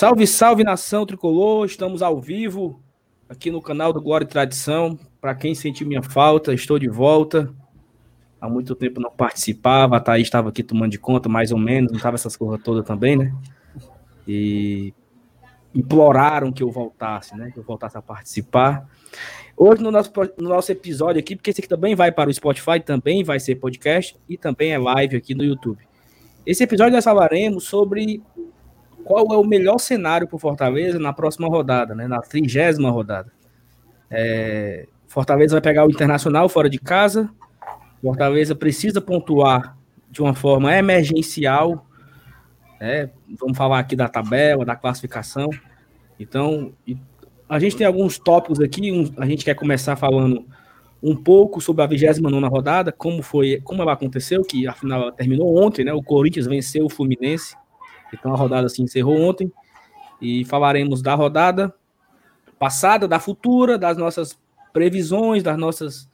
Salve, salve nação tricolor! Estamos ao vivo aqui no canal do Glória e Tradição. Para quem sentiu minha falta, estou de volta. Há muito tempo não participava, a Thaís estava aqui tomando de conta, mais ou menos, não estava essas coisas todas também, né? E imploraram que eu voltasse, né? Que eu voltasse a participar. Hoje, no nosso, no nosso episódio aqui, porque esse aqui também vai para o Spotify, também vai ser podcast e também é live aqui no YouTube. Esse episódio nós falaremos sobre qual é o melhor cenário para o Fortaleza na próxima rodada, né? Na trigésima rodada. É, Fortaleza vai pegar o Internacional fora de casa. Fortaleza precisa pontuar de uma forma emergencial. Né? Vamos falar aqui da tabela, da classificação. Então, a gente tem alguns tópicos aqui. Um, a gente quer começar falando um pouco sobre a 29 rodada, como foi, como ela aconteceu, que afinal terminou ontem, né? O Corinthians venceu o Fluminense então a rodada se encerrou ontem e falaremos da rodada passada, da futura, das nossas previsões, das nossas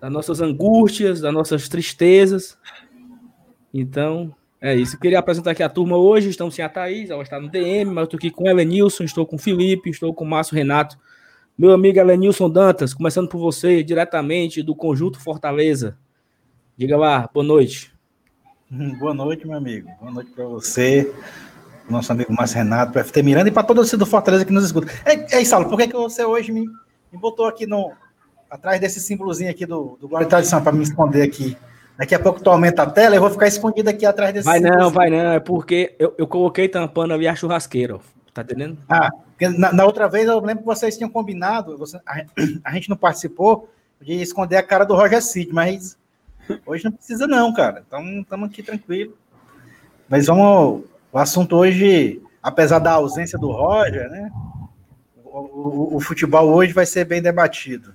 das nossas angústias, das nossas tristezas. Então, é isso. Eu queria apresentar aqui a turma hoje. Estamos sem a Thaís, ela está no DM, mas estou aqui com o Elenilson, estou com o Felipe, estou com o Márcio Renato. Meu amigo Elenilson Dantas, começando por você, diretamente do Conjunto Fortaleza. Diga lá, boa noite. Boa noite, meu amigo. Boa noite para você, nosso amigo Márcio Renato, para FT Miranda e para todo o do Fortaleza que nos escuta. Ei, ei Saulo, por que, que você hoje me, me botou aqui no, atrás desse símbolozinho aqui do, do Glória e Tradição para me esconder aqui? Daqui a pouco tu aumenta a tela, eu vou ficar escondido aqui atrás desse Vai não, vai não, é porque eu, eu coloquei tampando ali a churrasqueira, tá entendendo? Ah, na, na, outra vez eu lembro que vocês tinham combinado, você, a, a gente não participou, de esconder a cara do Roger City, mas Hoje não precisa, não, cara. Então, estamos aqui tranquilo. Mas vamos. O assunto hoje, apesar da ausência do Roger, né? O, o, o futebol hoje vai ser bem debatido.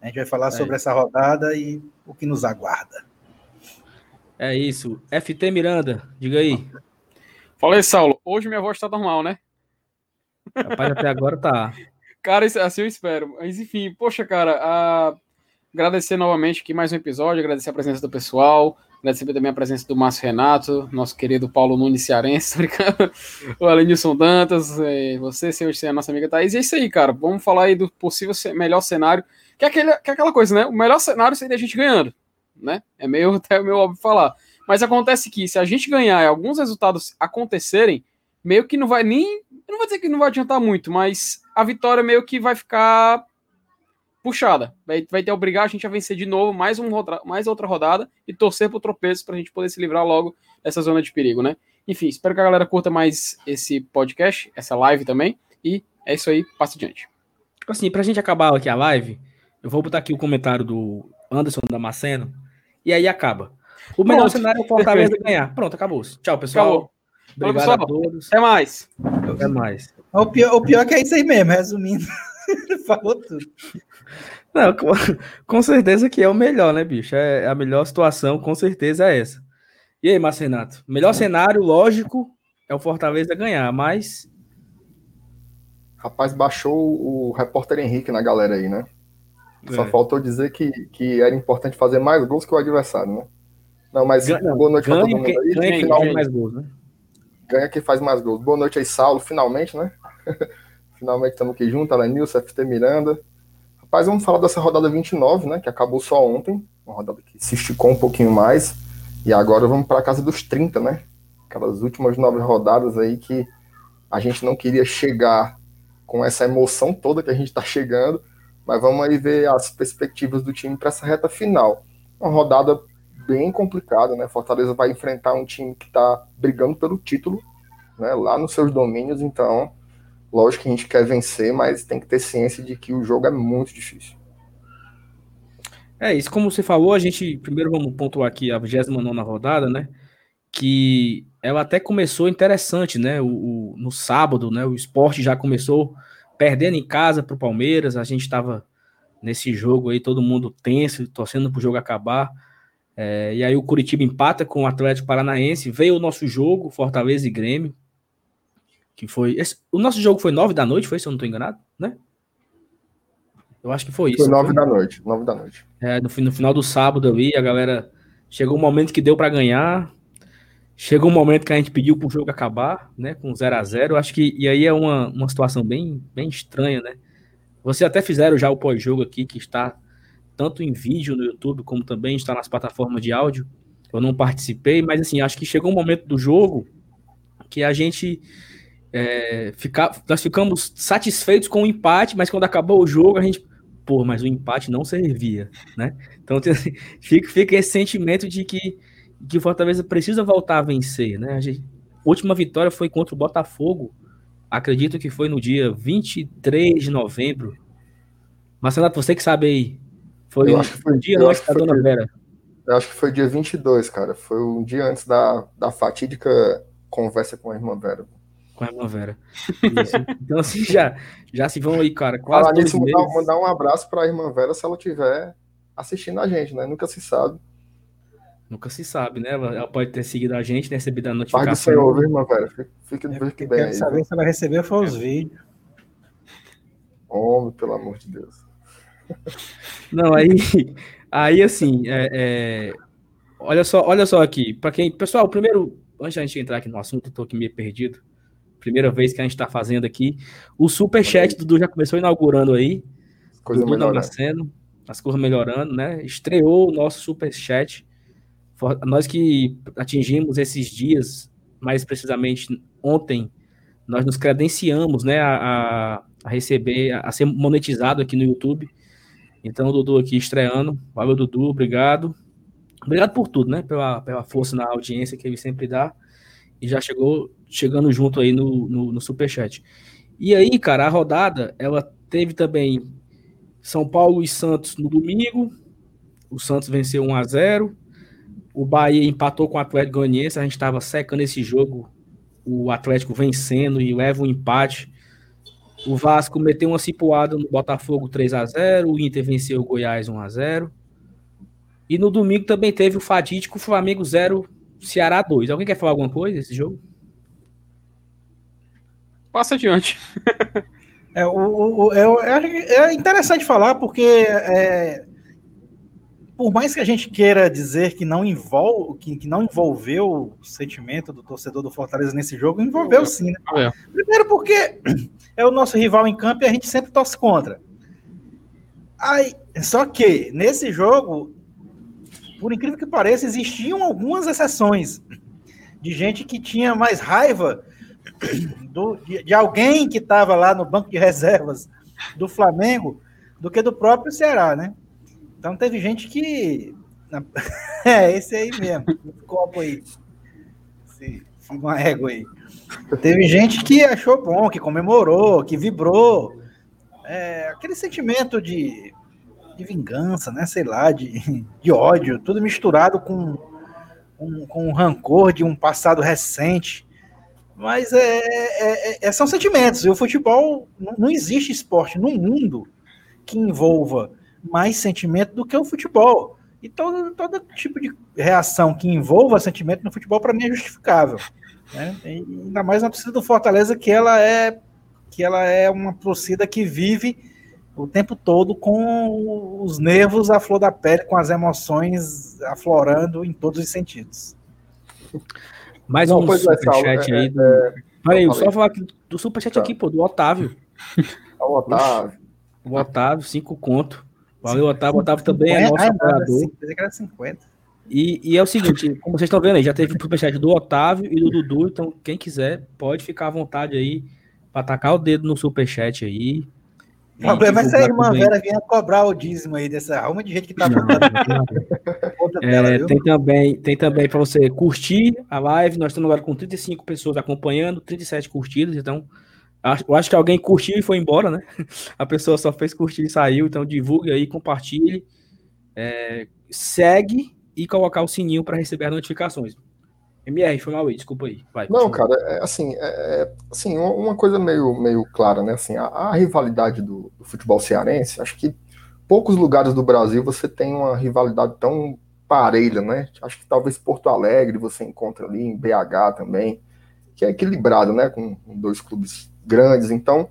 A gente vai falar é. sobre essa rodada e o que nos aguarda. É isso. FT Miranda, diga aí. Fala aí, Saulo. Hoje minha voz tá normal, né? Rapaz, até agora tá. Cara, assim eu espero. Mas enfim, poxa, cara, a Agradecer novamente aqui mais um episódio, agradecer a presença do pessoal, agradecer também a presença do Márcio Renato, nosso querido Paulo Nunes Cearense, o Alenilson Dantas, é, você, senhor, a nossa amiga Thaís. E é isso aí, cara. Vamos falar aí do possível melhor cenário, que é, aquele, que é aquela coisa, né? O melhor cenário seria a gente ganhando, né? É meio até meio óbvio falar. Mas acontece que se a gente ganhar e alguns resultados acontecerem, meio que não vai nem. Eu não vou dizer que não vai adiantar muito, mas a vitória meio que vai ficar puxada. Vai, vai ter obrigar a gente a vencer de novo mais, um, mais outra rodada e torcer pro tropeço para a gente poder se livrar logo dessa zona de perigo, né? Enfim, espero que a galera curta mais esse podcast, essa live também. E é isso aí, passa adiante. Assim, pra gente acabar aqui a live, eu vou botar aqui o comentário do Anderson Damasceno e aí acaba. O melhor Pronto. cenário é o Fortaleza ganhar. Pronto, acabou. Tchau, pessoal. Acabou. Obrigado pessoal. a todos. Até mais. Até mais. O pior, o pior é que é isso aí mesmo, resumindo. Falou tudo. Não, com, com, certeza que é o melhor, né, bicho? É a melhor situação, com certeza é essa. E aí, Márcio Renato? Melhor cenário, lógico, é o Fortaleza ganhar, mas. Rapaz, baixou o repórter Henrique na galera aí, né? Só é. faltou dizer que, que era importante fazer mais gols que o adversário, né? Não, mas ganha, boa noite para todo mundo aí. Ganha, final, ganha mais gols, né? Ganha quem faz mais gols. Boa noite aí, Saulo, finalmente, né? Finalmente estamos aqui juntos, Alanilson, FT Miranda. Rapaz, vamos falar dessa rodada 29, né? Que acabou só ontem. Uma rodada que se esticou um pouquinho mais. E agora vamos para a casa dos 30, né? Aquelas últimas nove rodadas aí que a gente não queria chegar com essa emoção toda que a gente está chegando. Mas vamos aí ver as perspectivas do time para essa reta final. Uma rodada bem complicada, né? Fortaleza vai enfrentar um time que está brigando pelo título, né? Lá nos seus domínios, então Lógico que a gente quer vencer, mas tem que ter ciência de que o jogo é muito difícil. É, isso como você falou, a gente primeiro vamos pontuar aqui a 29 rodada, né? Que ela até começou interessante, né? O, o, no sábado, né? O esporte já começou perdendo em casa para o Palmeiras. A gente estava nesse jogo aí, todo mundo tenso, torcendo para o jogo acabar. É, e aí o Curitiba empata com o Atlético Paranaense. Veio o nosso jogo, Fortaleza e Grêmio que foi. Esse, o nosso jogo foi nove da noite, foi, se eu não estou enganado, né? Eu acho que foi isso. Foi nove da noite, nove da noite. É, no, no final do sábado ali, a galera chegou um momento que deu para ganhar. chegou um momento que a gente pediu para o jogo acabar, né, com 0 a 0 Acho que, e aí é uma, uma situação bem, bem estranha, né? Vocês até fizeram já o pós-jogo aqui, que está tanto em vídeo no YouTube, como também está nas plataformas de áudio. Eu não participei, mas assim, acho que chegou um momento do jogo que a gente é, fica, nós ficamos satisfeitos com o empate, mas quando acabou o jogo, a gente, pô, mas o empate não servia, né? Então fica, fica esse sentimento de que, que o Fortaleza precisa voltar a vencer, né? A, gente, a última vitória foi contra o Botafogo, acredito que foi no dia 23 de novembro. Marcelo, você que sabe aí, foi, que foi um dia antes da Dona Vera. Eu acho que foi dia 22, cara. Foi um dia antes da, da fatídica conversa com a irmã Vera. Com a irmã Vera. Isso. Então, assim, já, já se vão aí, cara. Quase Falar nisso, mandar, mandar, um abraço para a irmã Vera se ela estiver assistindo a gente, né? Nunca se sabe. Nunca se sabe, né? Ela pode ter seguido a gente, né? recebido a notificação. Pai do Senhor, viu, irmã Vera? Fique, é, fique bem aí. Saber se ela recebeu foi os vídeos. Homem, pelo amor de Deus. Não, aí, aí assim, é, é, olha só, olha só aqui, para quem, pessoal, primeiro, antes da gente entrar aqui no assunto, tô aqui meio perdido. Primeira vez que a gente está fazendo aqui. O super chat do Dudu já começou inaugurando aí. Coisa Dudu melhorando. As coisas melhorando, né? Estreou o nosso super chat. Nós que atingimos esses dias, mais precisamente ontem, nós nos credenciamos, né, a, a receber, a ser monetizado aqui no YouTube. Então, o Dudu aqui estreando. Valeu, Dudu, obrigado. Obrigado por tudo, né? Pela, pela força na audiência que ele sempre dá. E já chegou chegando junto aí no, no, no Superchat. E aí, cara, a rodada, ela teve também São Paulo e Santos no domingo. O Santos venceu 1 a 0 O Bahia empatou com o Atlético Goianiense. A gente estava secando esse jogo. O Atlético vencendo e leva um empate. O Vasco meteu uma cipuada no Botafogo 3 a 0 o Inter venceu o Goiás 1 a 0 E no domingo também teve o fatídico Flamengo 0, Ceará 2. Alguém quer falar alguma coisa desse jogo? Passa adiante. é, o, o, é, é, interessante falar porque é, por mais que a gente queira dizer que não envolve, que, que, não envolveu o sentimento do torcedor do Fortaleza nesse jogo, envolveu sim, né? É. Primeiro porque é o nosso rival em campo e a gente sempre torce contra. Aí, só que nesse jogo, por incrível que pareça, existiam algumas exceções de gente que tinha mais raiva do, de, de alguém que estava lá no banco de reservas do Flamengo do que do próprio Ceará, né? Então teve gente que. É, esse aí mesmo, copo aí. Uma égua aí. Teve gente que achou bom, que comemorou, que vibrou. É, aquele sentimento de, de vingança, né? Sei lá, de, de ódio, tudo misturado com, com, com rancor de um passado recente. Mas é, é, é, são sentimentos. E o futebol não, não existe esporte no mundo que envolva mais sentimento do que o futebol. E todo, todo tipo de reação que envolva sentimento no futebol, para mim, é justificável. Né? E ainda mais na torcida do Fortaleza, que ela é que ela é uma torcida que vive o tempo todo com os nervos à flor da pele, com as emoções aflorando em todos os sentidos. Mais um superchat é, aí. Do... É, Peraí, só falar do superchat tá. aqui, pô, do Otávio. O Otávio. O Otávio, cinco conto. Valeu, Otávio. Otávio também é nosso apoiador. E, e é o seguinte, como vocês estão vendo aí, já teve o superchat do Otávio e do Dudu, então quem quiser pode ficar à vontade aí para tacar o dedo no superchat aí. O problema é se a irmã Vera vinha cobrar o dízimo aí dessa alma de gente que tá botando é, tem também Tem também para você curtir a live. Nós estamos agora com 35 pessoas acompanhando, 37 curtidas, então eu acho que alguém curtiu e foi embora, né? A pessoa só fez curtir e saiu, então divulgue aí, compartilhe, é, segue e colocar o sininho para receber as notificações. MR, foi mal aí, desculpa aí. Vai, Não, cara, é, assim, é, é, assim, uma coisa meio, meio clara, né? Assim, a, a rivalidade do, do, futebol cearense, acho que poucos lugares do Brasil você tem uma rivalidade tão parelha, né? Acho que talvez Porto Alegre você encontra ali, em BH também, que é equilibrado, né? Com dois clubes grandes. Então,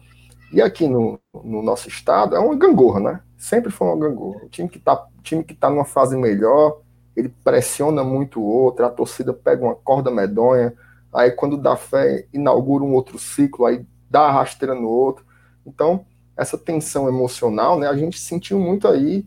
e aqui no, no nosso estado é uma gangorra, né? Sempre foi uma gangorra. O time que está time que tá numa fase melhor, ele pressiona muito o outro, a torcida pega uma corda medonha, aí quando dá fé, inaugura um outro ciclo, aí dá a rasteira no outro. Então, essa tensão emocional, né, a gente sentiu muito aí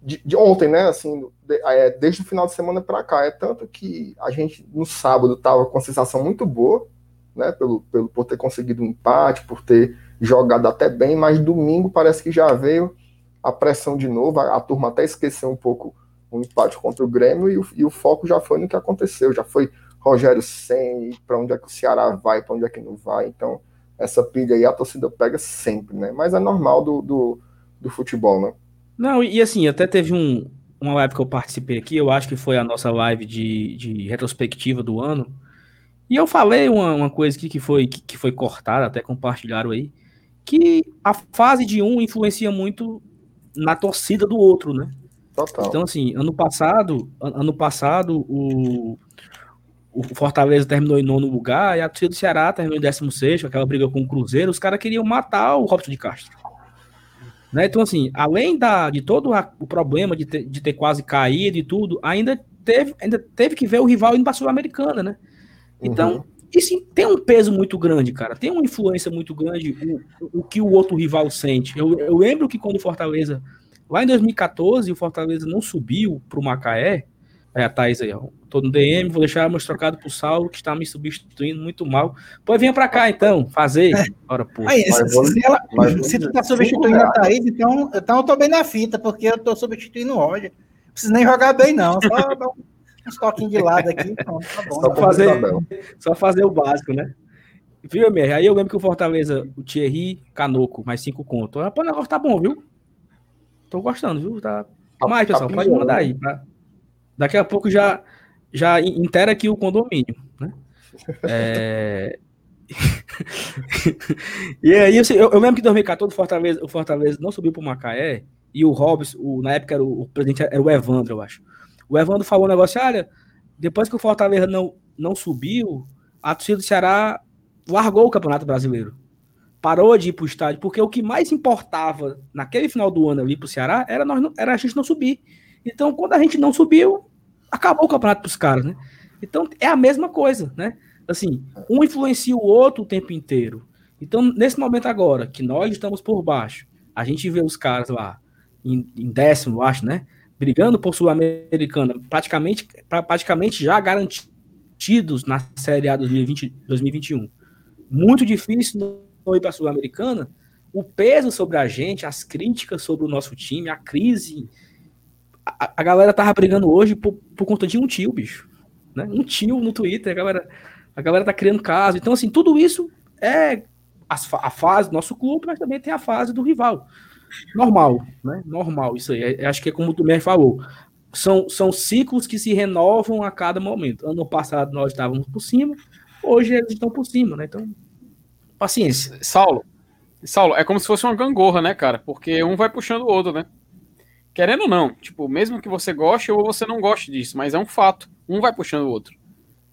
de, de ontem, né, assim, de, é, desde o final de semana para cá. É tanto que a gente, no sábado, tava com uma sensação muito boa, né, pelo, pelo, por ter conseguido um empate, por ter jogado até bem, mas domingo parece que já veio a pressão de novo, a, a turma até esqueceu um pouco o empate contra o Grêmio e o, e o foco já foi no que aconteceu, já foi Rogério sem para onde é que o Ceará vai, para onde é que não vai, então essa pilha aí a torcida pega sempre, né? Mas é normal do, do, do futebol, né? Não, e assim, até teve um, uma live que eu participei aqui, eu acho que foi a nossa live de, de retrospectiva do ano, e eu falei uma, uma coisa aqui que foi, que, que foi cortada, até compartilharam aí, que a fase de um influencia muito na torcida do outro, né? Total. Então, assim, ano passado, ano passado, o, o Fortaleza terminou em nono lugar e a torcida do Ceará terminou em décimo sexto, aquela briga com o Cruzeiro, os caras queriam matar o Robson de Castro. Né? Então, assim, além da, de todo o problema de ter, de ter quase caído e tudo, ainda teve, ainda teve que ver o rival indo para a Sul-Americana, né? Então, uhum. isso tem um peso muito grande, cara. Tem uma influência muito grande o, o que o outro rival sente. Eu, eu lembro que quando o Fortaleza Lá em 2014, o Fortaleza não subiu para o Macaé. É a Thaís aí, ó. Tô no DM, vou deixar mais trocado pro Saulo, que está me substituindo muito mal. Pô, venha para cá então, fazer. Ora, pô. Aí, se, se, ela, se, tu tá substituindo a Thaís, então, então eu tô bem na fita, porque eu tô substituindo o Roger. Não preciso nem jogar bem, não. Só dar um, uns toquinhos de lado aqui. Então, tá bom, só, fazer, só fazer o básico, né? Viu, MR? Aí eu lembro que o Fortaleza, o Thierry Canoco, mais cinco contos. Pô, o negócio tá bom, viu? Tô gostando, viu? Tá... tá mais, pessoal, tá pode mandar aí. Pra... Daqui a pouco já, já intera aqui o condomínio, né? É... e aí, assim, eu, eu lembro que em 2014 o Fortaleza, o Fortaleza não subiu para o Macaé e o Robson, o, na época era o, o, presidente era o Evandro, eu acho. O Evandro falou um negócio, olha, depois que o Fortaleza não, não subiu, a torcida do Ceará largou o Campeonato Brasileiro parou de ir para o estádio, porque o que mais importava naquele final do ano ali para o Ceará era, nós, era a gente não subir. Então, quando a gente não subiu, acabou o campeonato para os caras, né? Então, é a mesma coisa, né? Assim, um influencia o outro o tempo inteiro. Então, nesse momento agora, que nós estamos por baixo, a gente vê os caras lá em, em décimo, acho, né? Brigando por Sul-Americana, praticamente, praticamente já garantidos na Série A 2020, 2021. Muito difícil foi para a Sul-Americana, o peso sobre a gente, as críticas sobre o nosso time, a crise. A, a galera tava brigando hoje por, por conta de um tio, bicho. Né? Um tio no Twitter, a galera, a galera tá criando caso. Então, assim, tudo isso é a, a fase do nosso clube, mas também tem a fase do rival. Normal, né? Normal, isso aí. É, acho que é como o Tumer falou. São, são ciclos que se renovam a cada momento. Ano passado nós estávamos por cima, hoje eles estão por cima, né? Então, Paciência. Saulo, Saulo, é como se fosse uma gangorra, né, cara? Porque um vai puxando o outro, né? Querendo ou não, tipo, mesmo que você goste ou você não goste disso, mas é um fato. Um vai puxando o outro.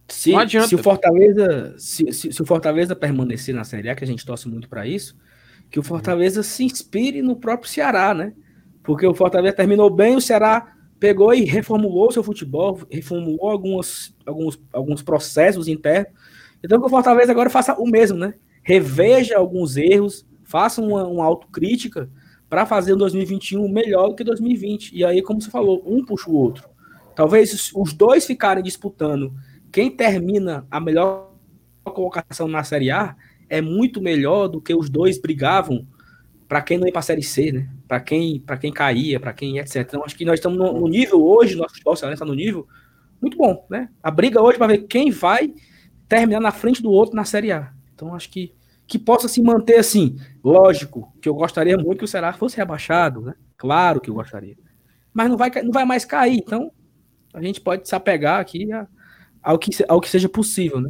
Se, se o Fortaleza, se, se, se, o Fortaleza permanecer na Série A, que a gente torce muito para isso, que o Fortaleza se inspire no próprio Ceará, né? Porque o Fortaleza terminou bem, o Ceará pegou e reformulou seu futebol, reformulou alguns, alguns, alguns processos internos. Então que o Fortaleza agora faça o mesmo, né? Reveja alguns erros, faça uma, uma autocrítica para fazer o 2021 melhor do que 2020. E aí, como você falou, um puxa o outro. Talvez os dois ficarem disputando quem termina a melhor colocação na Série A é muito melhor do que os dois brigavam para quem não ia para a Série C, né? Para quem, para quem caía, para quem etc. Então, acho que nós estamos no nível hoje, nosso futebol está no nível muito bom, né? A briga hoje para ver quem vai terminar na frente do outro na Série A. Então, acho que, que possa se manter assim. Lógico que eu gostaria muito que o Ceará fosse rebaixado, né? Claro que eu gostaria. Mas não vai, não vai mais cair. Então, a gente pode se apegar aqui a, ao, que, ao que seja possível, né?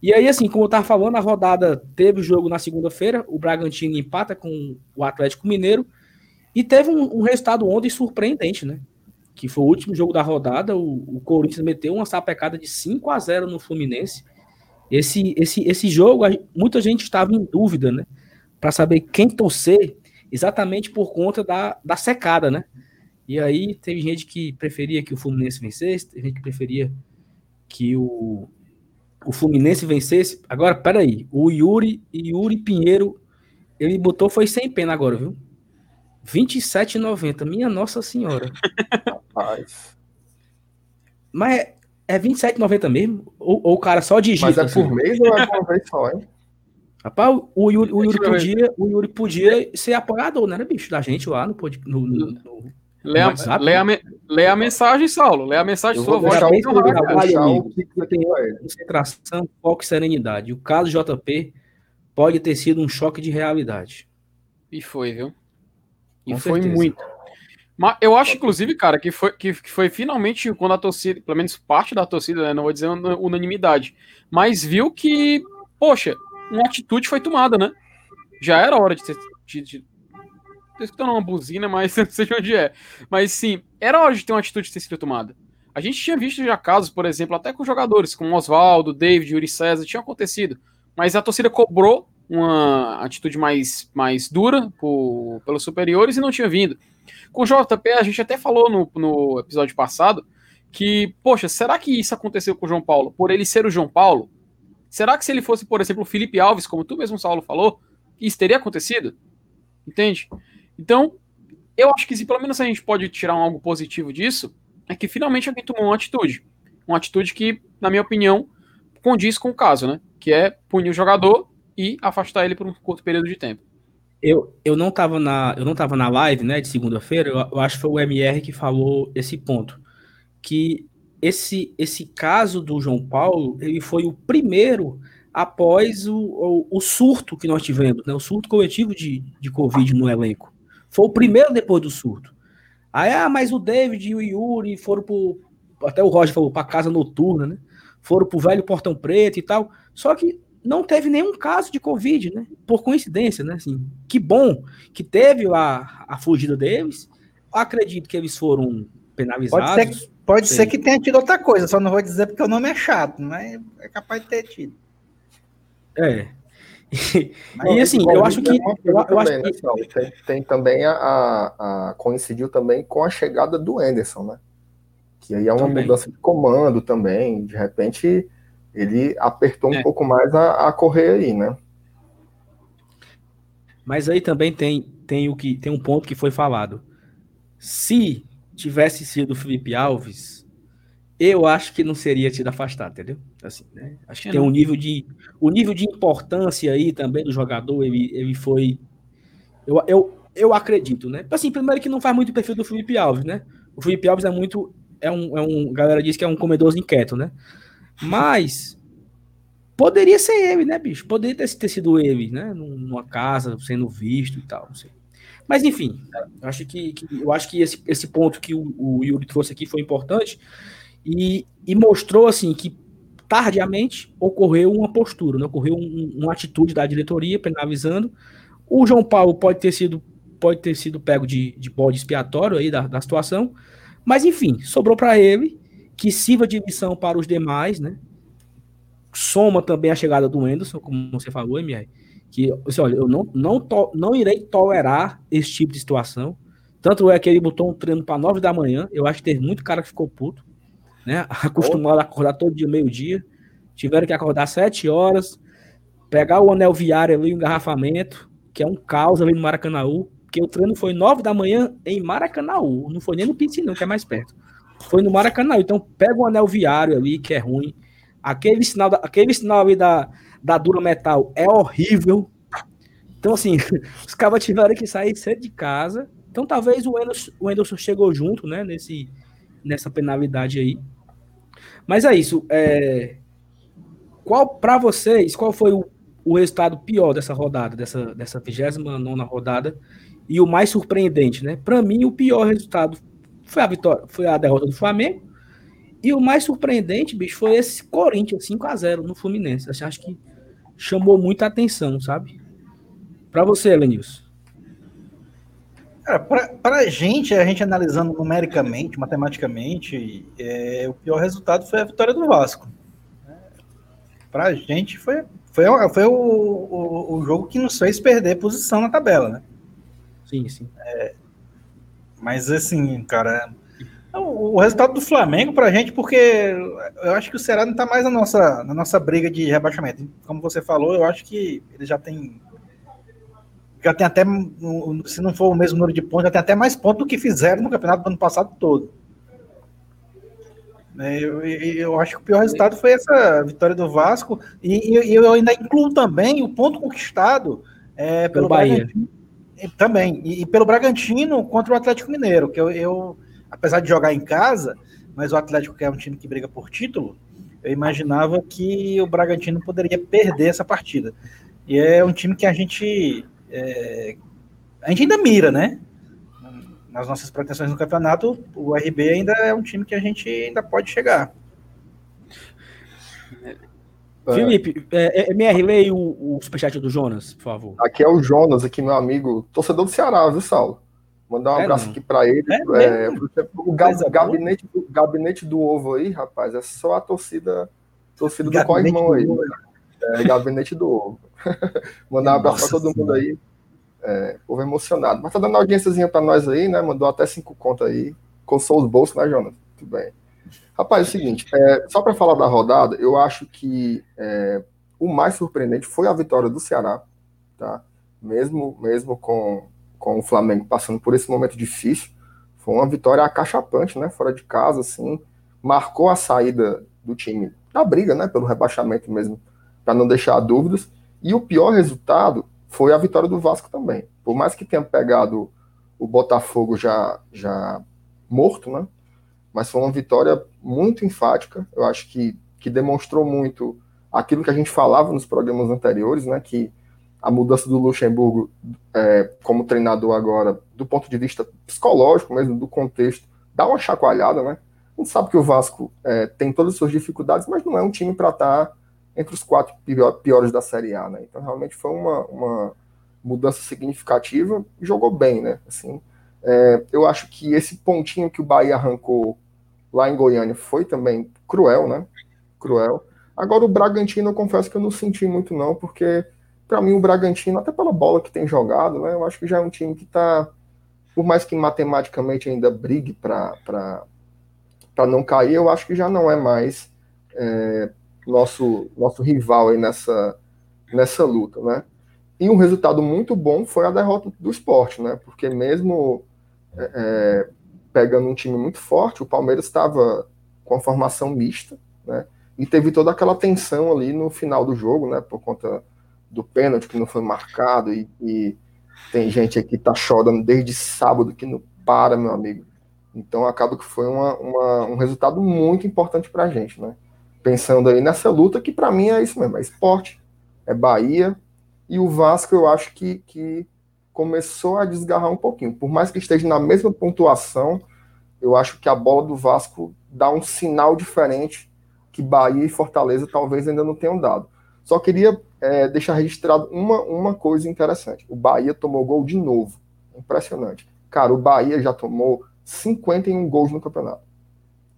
E aí, assim, como eu estava falando, a rodada teve o jogo na segunda-feira, o Bragantino empata com o Atlético Mineiro, e teve um, um, resultado ontem surpreendente, né? Que foi o último jogo da rodada, o, o Corinthians meteu uma sapecada de 5 a 0 no Fluminense, esse, esse, esse jogo, muita gente estava em dúvida, né? Para saber quem torcer, exatamente por conta da, da secada, né? E aí teve gente que preferia que o Fluminense vencesse, teve gente que preferia que o, o Fluminense vencesse. Agora, peraí, o Yuri Yuri Pinheiro, ele botou foi sem pena agora, viu? 27,90. Minha Nossa Senhora. Rapaz. Mas é, é 27,90 mesmo? Ou, ou o cara só digita? Mas é assim? por mês ou é por uma vez só, hein? Rapaz, o Yuri, o, Yuri podia, o Yuri podia ser apoiador, né, bicho? Da gente lá no, no, no, no- Lê a, WhatsApp? lê, a, me- lê a mensagem, Saulo. Lê a mensagem Eu sua vou voz. deixar bem o- deixar concentração, foco e serenidade. O caso JP pode ter sido um choque de realidade. E foi, viu? E Com foi certeza. muito. Mas eu acho, inclusive, cara, que foi, que, que foi finalmente quando a torcida, pelo menos parte da torcida, né, não vou dizer una- unanimidade, mas viu que, poxa, uma atitude foi tomada, né? Já era hora de ter. De, de, tô escutando uma buzina, mas não sei de onde é. Mas sim, era hora de ter uma atitude ter sido tomada. A gente tinha visto já casos, por exemplo, até com jogadores, como Oswaldo, David, Yuri César, tinha acontecido. Mas a torcida cobrou uma atitude mais, mais dura por, pelos superiores e não tinha vindo. Com o JP, a gente até falou no, no episódio passado que, poxa, será que isso aconteceu com o João Paulo? Por ele ser o João Paulo? Será que se ele fosse, por exemplo, o Felipe Alves, como tu mesmo, Saulo, falou, isso teria acontecido? Entende? Então, eu acho que se pelo menos a gente pode tirar um algo positivo disso, é que finalmente alguém tomou uma atitude. Uma atitude que, na minha opinião, condiz com o caso, né? Que é punir o jogador e afastar ele por um curto período de tempo. Eu, eu não estava na eu não tava na live, né, de segunda-feira. Eu, eu acho que foi o MR que falou esse ponto, que esse esse caso do João Paulo, ele foi o primeiro após o, o, o surto que nós tivemos, né, o surto coletivo de, de Covid no elenco. Foi o primeiro depois do surto. Aí, ah, mas o David e o Yuri foram pro. Até o Roger falou, para casa noturna, né? Foram pro velho Portão Preto e tal. Só que não teve nenhum caso de Covid, né? Por coincidência, né? Assim, que bom que teve a, a fugida deles. Acredito que eles foram penalizados. Pode ser, pode ser que tenha tido outra coisa, só não vou dizer porque o nome é chato, mas é capaz de ter tido. É. Mas, E assim, eu acho que. Tem uma Eu, eu acho também, né, que tem, tem também a, a- a- coincidiu também com a chegada do Anderson, né? Que aí é uma Também. mudança de comando também. De repente, ele apertou um É. pouco mais a, a correr aí, né? Mas aí também tem, tem, o que, tem um ponto que foi falado. Se tivesse sido o Felipe Alves, eu acho que não seria tido afastado, entendeu? Assim, né? Acho que É, tem não. um nível de. O nível de importância aí também do jogador, ele, ele foi. Eu, eu, eu acredito, né? Assim, primeiro que não faz muito o perfil do Felipe Alves, né? O Felipe Alves é muito. É um, é um. A galera diz que é um comedorzinho inquieto, né? Mas. Poderia ser ele, né, bicho? Poderia ter, ter sido ele, né? Num- Numa casa, sendo visto e tal, não sei. Mas enfim, eu acho que, que- eu acho que esse, esse ponto que o, o Yuri trouxe aqui foi importante e, e mostrou assim que tardiamente ocorreu uma postura, né? ocorreu um- uma atitude da diretoria penalizando. O João Paulo pode ter sido pode ter sido pego de, de bode expiatório aí da, da situação, mas enfim, sobrou para ele que sirva de lição para os demais, né? Soma também a chegada do Anderson, como você falou, MR, que assim, olha, eu não, não, to- não irei tolerar esse tipo de situação. Tanto é que ele botou um treino para nove da manhã. Eu acho que teve muito cara que ficou puto, né? Acostumado a acordar todo dia, meio-dia. Tiveram que acordar sete horas, pegar o anel viário ali, o engarrafamento, que é um caos ali no Maracanãú. Porque o treino foi nove da manhã em Maracanãú. Não foi nem no Piscinão, que é mais perto. Foi no Maracanãú. Então pega o anel viário ali, que é ruim. Aquele sinal, da- aquele sinal ali da, da Dura Metal é horrível. Então, assim, os caras tiveram que sair cedo de casa. Então, talvez o Anderson, o Anderson chegou junto, né, nesse, nessa penalidade aí. Mas é isso. É... Qual, para vocês, qual foi o, o resultado pior dessa rodada, dessa, dessa 29 rodada? E o mais surpreendente, né? Para mim, o pior resultado foi a vitória, foi a derrota do Flamengo. E o mais surpreendente, bicho, foi esse Corinthians 5 a 0 no Fluminense. Assim, acho que chamou muita atenção, sabe? Para você, Lenilson. Cara, pra, pra gente, a gente analisando numericamente, matematicamente, é, o pior resultado foi a vitória do Vasco. Pra gente foi, foi, foi o, o, o jogo que nos fez perder posição na tabela, né? Sim, sim. Mas assim, cara, o resultado do Flamengo pra gente, porque eu acho que o Ceará não tá mais na nossa, na nossa briga de rebaixamento. Como você falou, eu acho que ele já tem. Já tem até, se não for o mesmo número de pontos, já tem até mais pontos do que fizeram no campeonato do ano passado todo. É, eu, eu, acho que o pior resultado foi essa vitória do Vasco, e, e eu ainda incluo também o ponto conquistado é, pelo Bahia. Também, e, e, pelo Bragantino contra o Atlético Mineiro, que eu, eu apesar de jogar em casa, mas o Atlético, que é um time que briga por título, eu imaginava que o Bragantino poderia perder essa partida. E é um time que a gente. É, a gente ainda mira, né? Nas nossas pretensões no campeonato, o RB ainda é um time que a gente ainda pode chegar. Felipe, é, é, MR, leia o, o superchat do Jonas, por favor. Aqui é o Jonas, aqui, meu amigo, torcedor do Ceará, viu, Saulo? Mandar um é abraço não. aqui para ele. É, é, o gabinete, do, gabinete do ovo aí, rapaz, é só a torcida, torcida do Coimão aí. É, gabinete do ovo. Mandar um abraço para todo mundo aí. É, povo emocionado. Mas tá dando audiênciazinha para nós aí, né? Mandou até cinco contas aí. Coçou os bolsos, né, Jonas? Tudo bem. Rapaz, é o seguinte, é, só para falar da rodada, eu acho que é, o mais surpreendente foi a vitória do Ceará, tá? Mesmo, mesmo com, com o Flamengo passando por esse momento difícil. Foi uma vitória acachapante, né? Fora de casa, assim. Marcou a saída do time da briga, né? Pelo rebaixamento mesmo, para não deixar dúvidas. E o pior resultado foi a vitória do Vasco também. Por mais que tenha pegado o Botafogo já, já morto, né? Mas foi uma vitória muito enfática. Eu acho que, que demonstrou muito aquilo que a gente falava nos programas anteriores, né? Que a mudança do Luxemburgo é, como treinador agora, do ponto de vista psicológico mesmo, do contexto, dá uma chacoalhada, né? A gente sabe que o Vasco é, tem todas as suas dificuldades, mas não é um time para estar tá entre os quatro piores da Série A, né? Então realmente foi uma, uma mudança significativa e jogou bem, né? Assim, é, eu acho que esse pontinho que o Bahia arrancou lá em Goiânia foi também cruel, né? Cruel. Agora o Bragantino eu confesso que eu não senti muito não, porque para mim o Bragantino, até pela bola que tem jogado, né, eu acho que já é um time que está, por mais que matematicamente ainda brigue para não cair, eu acho que já não é mais é, nosso, nosso rival aí nessa, nessa luta, né? E um resultado muito bom foi a derrota do esporte, né? Porque mesmo é, é pegando um time muito forte, o Palmeiras estava com a formação mista, né? E teve toda aquela tensão ali no final do jogo, né? Por conta do pênalti que não foi marcado e, e tem gente aqui que tá chorando desde sábado que não para, meu amigo. Então acaba que foi uma, uma, um resultado muito importante para a gente, né? Pensando aí nessa luta que para mim é isso mesmo, é esporte, é Bahia e o Vasco eu acho que, que começou a desgarrar um pouquinho. Por mais que esteja na mesma pontuação, eu acho que a bola do Vasco dá um sinal diferente que Bahia e Fortaleza talvez ainda não tenham dado. Só queria é, deixar registrado uma, uma coisa interessante. O Bahia tomou gol de novo. Impressionante. Cara, o Bahia já tomou 51 gols no campeonato.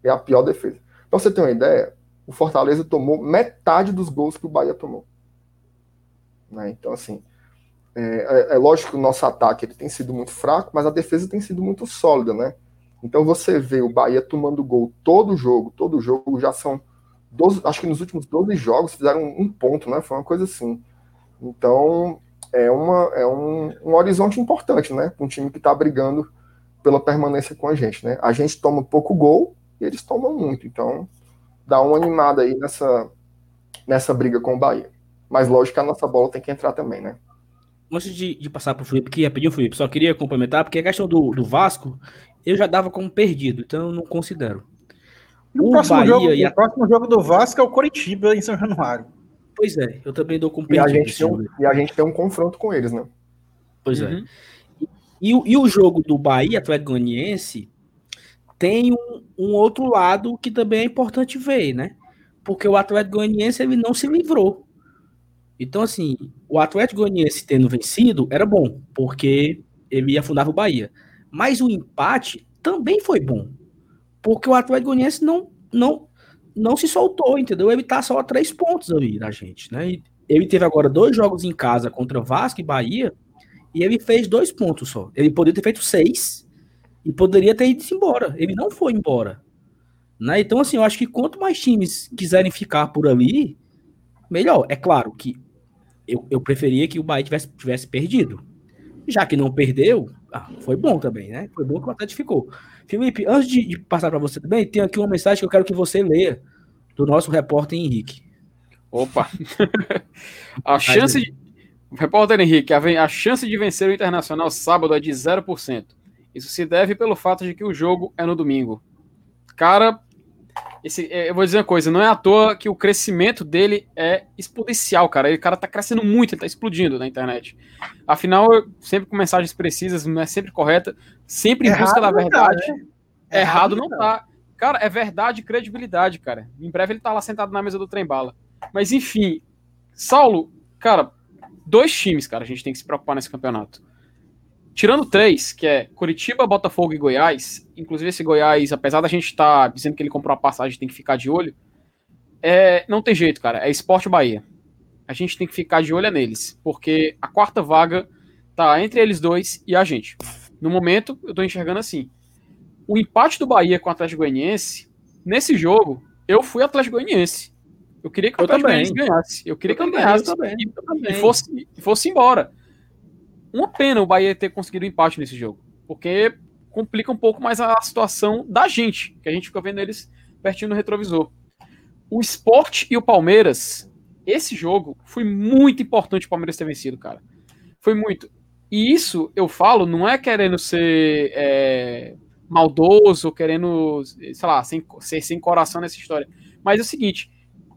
É a pior defesa. Pra você ter uma ideia, o Fortaleza tomou metade dos gols que o Bahia tomou. Né? Então, assim, é, é, é, lógico que o nosso ataque ele tem sido muito fraco, mas a defesa tem sido muito sólida, né? Então você vê o Bahia tomando gol todo jogo, todo jogo já são 12, acho que nos últimos 12 jogos fizeram um, ponto, né? Foi uma coisa assim. Então, é, uma, é um, um horizonte importante, né? Um time que está brigando pela permanência com a gente, né? A gente toma pouco gol e eles tomam muito. Então, dá uma animada aí nessa, nessa briga com o Bahia. Mas lógico que a nossa bola tem que entrar também, né? Antes de, de passar para o Felipe, que ia pedir o Felipe, só queria complementar, porque a questão do, do Vasco, eu já dava como perdido, então eu não considero. O, o próximo, jogo, a... o próximo jogo do Vasco é o Coritiba em São Januário. Pois é, eu também dou com e a, gente tem um, e a gente tem um confronto com eles, né? Pois é. uhum. é. E, e, o jogo do Bahia, Atlético Goianiense, tem um, um, outro lado que também é importante ver, né? Porque o Atlético Goianiense ele não se livrou. Então, assim, o Atlético Goianiense tendo vencido era bom, porque ele afundava o Bahia. Mas o empate também foi bom, porque o Atlético Goianiense não, não, não se soltou, entendeu? Ele tá só a três pontos ali da gente, né? ele teve agora dois jogos em casa contra Vasco e Bahia, e ele fez dois pontos só. Ele poderia ter feito seis, e poderia ter ido embora. Ele não foi embora. Né? Então, assim, eu acho que quanto mais times quiserem ficar por ali, melhor. É claro que eu, eu preferia que o Bahia tivesse, tivesse perdido. Já que não perdeu, ah, foi bom também, né? Foi bom que o Atlético ficou. Felipe, antes de, de passar para você também, tem aqui uma mensagem que eu quero que você leia do nosso repórter Henrique. Opa! a chance de. Repórter Henrique, a, a chance de vencer o Internacional sábado é de 0%. Isso se deve pelo fato de que o jogo é no domingo. Cara, esse, é, eu vou dizer uma coisa, não é à toa que o crescimento dele é exponencial, cara. Ele, cara tá crescendo muito, ele tá explodindo na internet. Afinal, sempre com mensagens precisas, não é sempre correta, sempre em busca da verdade. Tá, né? Errado, não tá. Cara, é verdade e credibilidade, cara. Em breve ele tá lá sentado na mesa do trem bala. Mas enfim, Saulo, cara, dois times, cara, a gente tem que se preocupar nesse campeonato. Tirando três, que é Curitiba, Botafogo e Goiás, inclusive esse Goiás, apesar da gente estar tá dizendo que ele comprou a passagem, tem que ficar de olho, é, não tem jeito, cara, é Esporte Bahia. A gente tem que ficar de olho neles, porque a quarta vaga tá entre eles dois e a gente. No momento, eu tô enxergando assim. O empate do Bahia com o Atlético Goianiense, nesse jogo, eu fui Atlético Goianiense. Eu queria que o Atlético Goianiense ganhasse. Eu queria eu que ele ganhasse também, e, e, fosse, e fosse embora. Uma pena o Bahia ter conseguido um empate nesse jogo, porque complica um pouco mais a situação da gente, que a gente fica vendo eles pertinho no retrovisor. O Sport e o Palmeiras, esse jogo foi muito importante o Palmeiras ter vencido, cara. Foi muito. E isso eu falo, não é querendo ser é, maldoso, querendo, sei lá, sem, ser sem coração nessa história. Mas é o seguinte: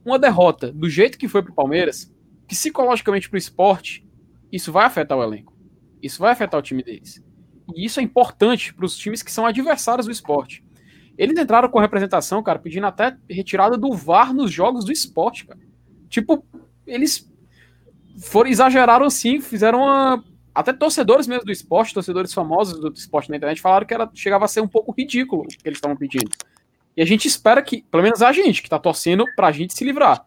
uma derrota do jeito que foi pro Palmeiras, psicologicamente pro esporte, isso vai afetar o elenco. Isso vai afetar o time deles. E isso é importante para os times que são adversários do esporte. Eles entraram com representação, cara, pedindo até retirada do VAR nos jogos do esporte, cara. Tipo, eles foram exageraram assim, fizeram uma até torcedores mesmo do esporte, torcedores famosos do esporte na internet falaram que era, chegava a ser um pouco ridículo o que eles estavam pedindo. E a gente espera que, pelo menos a gente, que está torcendo para a gente se livrar,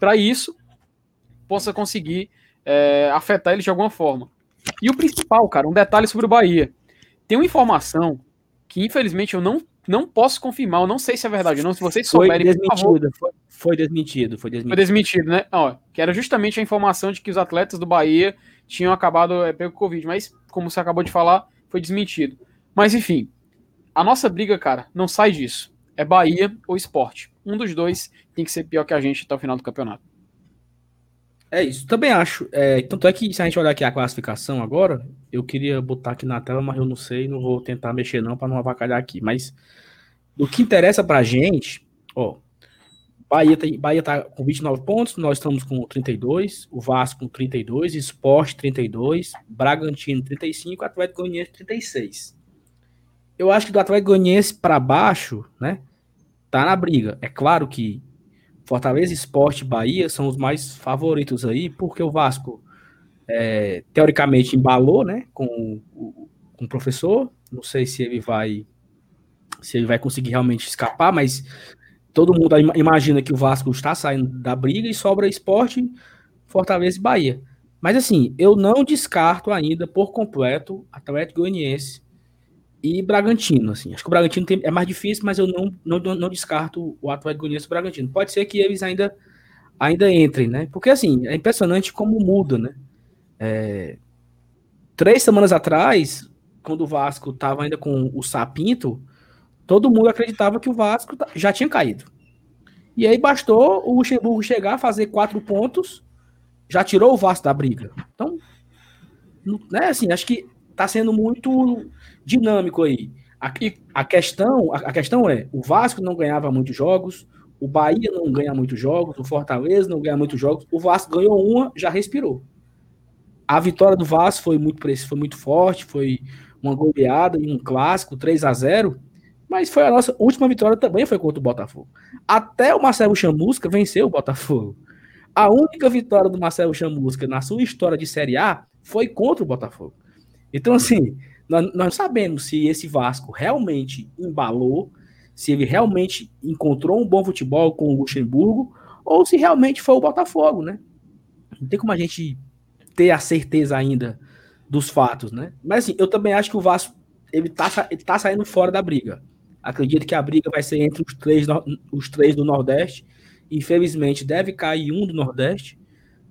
para isso possa conseguir é, afetar eles de alguma forma. E o principal, cara, um detalhe sobre o Bahia. Tem uma informação que, infelizmente, eu não, não posso confirmar, eu não sei se é verdade ou não, se vocês souberem. Foi desmentido, foi, foi, desmentido, foi desmentido. Foi desmentido, né? Ó, que era justamente a informação de que os atletas do Bahia tinham acabado é, pelo Covid, mas, como você acabou de falar, foi desmentido. Mas, enfim, a nossa briga, cara, não sai disso. É Bahia ou esporte. Um dos dois tem que ser pior que a gente até o final do campeonato. É isso, também acho. É, tanto é que se a gente olhar aqui a classificação agora, eu queria botar aqui na tela, mas eu não sei, não vou tentar mexer não para não avacalhar aqui. Mas o que interessa pra gente, ó, Bahia, tem, Bahia tá com 29 pontos, nós estamos com 32, o Vasco com 32, Sport 32, Bragantino 35, Atlético Goianiense 36. Eu acho que do Atlético Goianiense para baixo, né, tá na briga. É claro que Fortaleza, Esporte Bahia são os mais favoritos aí, porque o Vasco, é, teoricamente, embalou né, com, com o professor. Não sei se ele vai se ele vai conseguir realmente escapar, mas todo mundo imagina que o Vasco está saindo da briga e sobra Esporte, Fortaleza e Bahia. Mas assim, eu não descarto ainda por completo Atlético Goianiense e Bragantino, assim. Acho que o Bragantino tem, é mais difícil, mas eu não, não, não descarto o Atlético Goianiense Bragantino. Pode ser que eles ainda, ainda entrem, né? Porque, assim, é impressionante como muda, né? É, três semanas atrás, quando o Vasco estava ainda com o Sapinto, todo mundo acreditava que o Vasco já tinha caído. E aí bastou o Luxemburgo chegar, fazer quatro pontos, já tirou o Vasco da briga. Então, né, assim, acho que tá sendo muito dinâmico aí. A, a, questão, a, a questão é, o Vasco não ganhava muitos jogos, o Bahia não ganha muitos jogos, o Fortaleza não ganha muitos jogos, o Vasco ganhou uma, já respirou. A vitória do Vasco foi muito, foi muito forte, foi uma goleada em um clássico, 3 a 0 mas foi a nossa última vitória também foi contra o Botafogo. Até o Marcelo Chamusca venceu o Botafogo. A única vitória do Marcelo Chamusca na sua história de Série A foi contra o Botafogo. Então, assim, nós, nós sabemos se esse Vasco realmente embalou, se ele realmente encontrou um bom futebol com o Luxemburgo, ou se realmente foi o Botafogo, né? Não tem como a gente ter a certeza ainda dos fatos, né? Mas assim, eu também acho que o Vasco ele tá, ele tá saindo fora da briga. Acredito que a briga vai ser entre os três, os três do Nordeste. Infelizmente, deve cair um do Nordeste.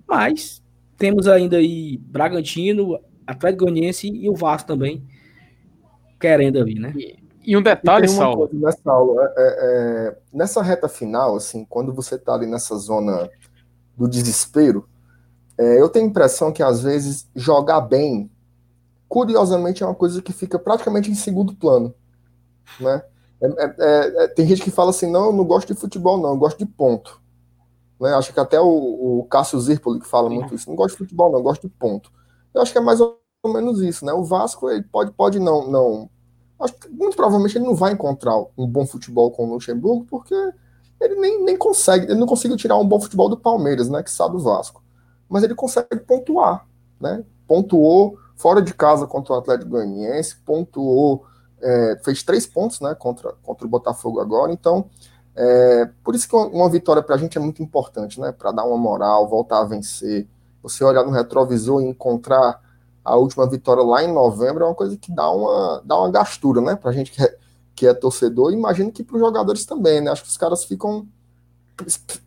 Mas temos ainda aí Bragantino, Atlético Goianiense e o Vasco também querendo ali, né? E, e um detalhe, e Saulo. Coisa, né, Saulo é, é, nessa reta final, assim, quando você tá ali nessa zona do desespero, é, eu tenho a impressão que às vezes jogar bem, curiosamente, é uma coisa que fica praticamente em segundo plano, né? É, é, é tem gente que fala assim, não, eu não gosto de futebol, não, eu gosto de ponto. Né? Acho que até o, o Cássio Zirpoli que fala muito isso, não gosto de futebol, não, eu gosto de ponto. Eu acho que é mais ou menos isso, né? O Vasco ele pode, pode não, não. Acho que muito provavelmente ele não vai encontrar um bom futebol com o Luxemburgo, porque ele nem, nem consegue, ele não conseguiu tirar um bom futebol do Palmeiras, né? Que sabe do Vasco. Mas ele consegue pontuar, né? Pontuou fora de casa contra o Atlético Goianiense, pontuou, é, fez três pontos, né? Contra, contra o Botafogo agora. Então, é, por isso que uma, uma vitória para a gente é muito importante, né? Para dar uma moral, voltar a vencer. Você olhar no retrovisor e encontrar a última vitória lá em novembro é uma coisa que dá uma, dá uma gastura, né? Para a gente que é, que é torcedor, imagino que para os jogadores também, né? Acho que os caras ficam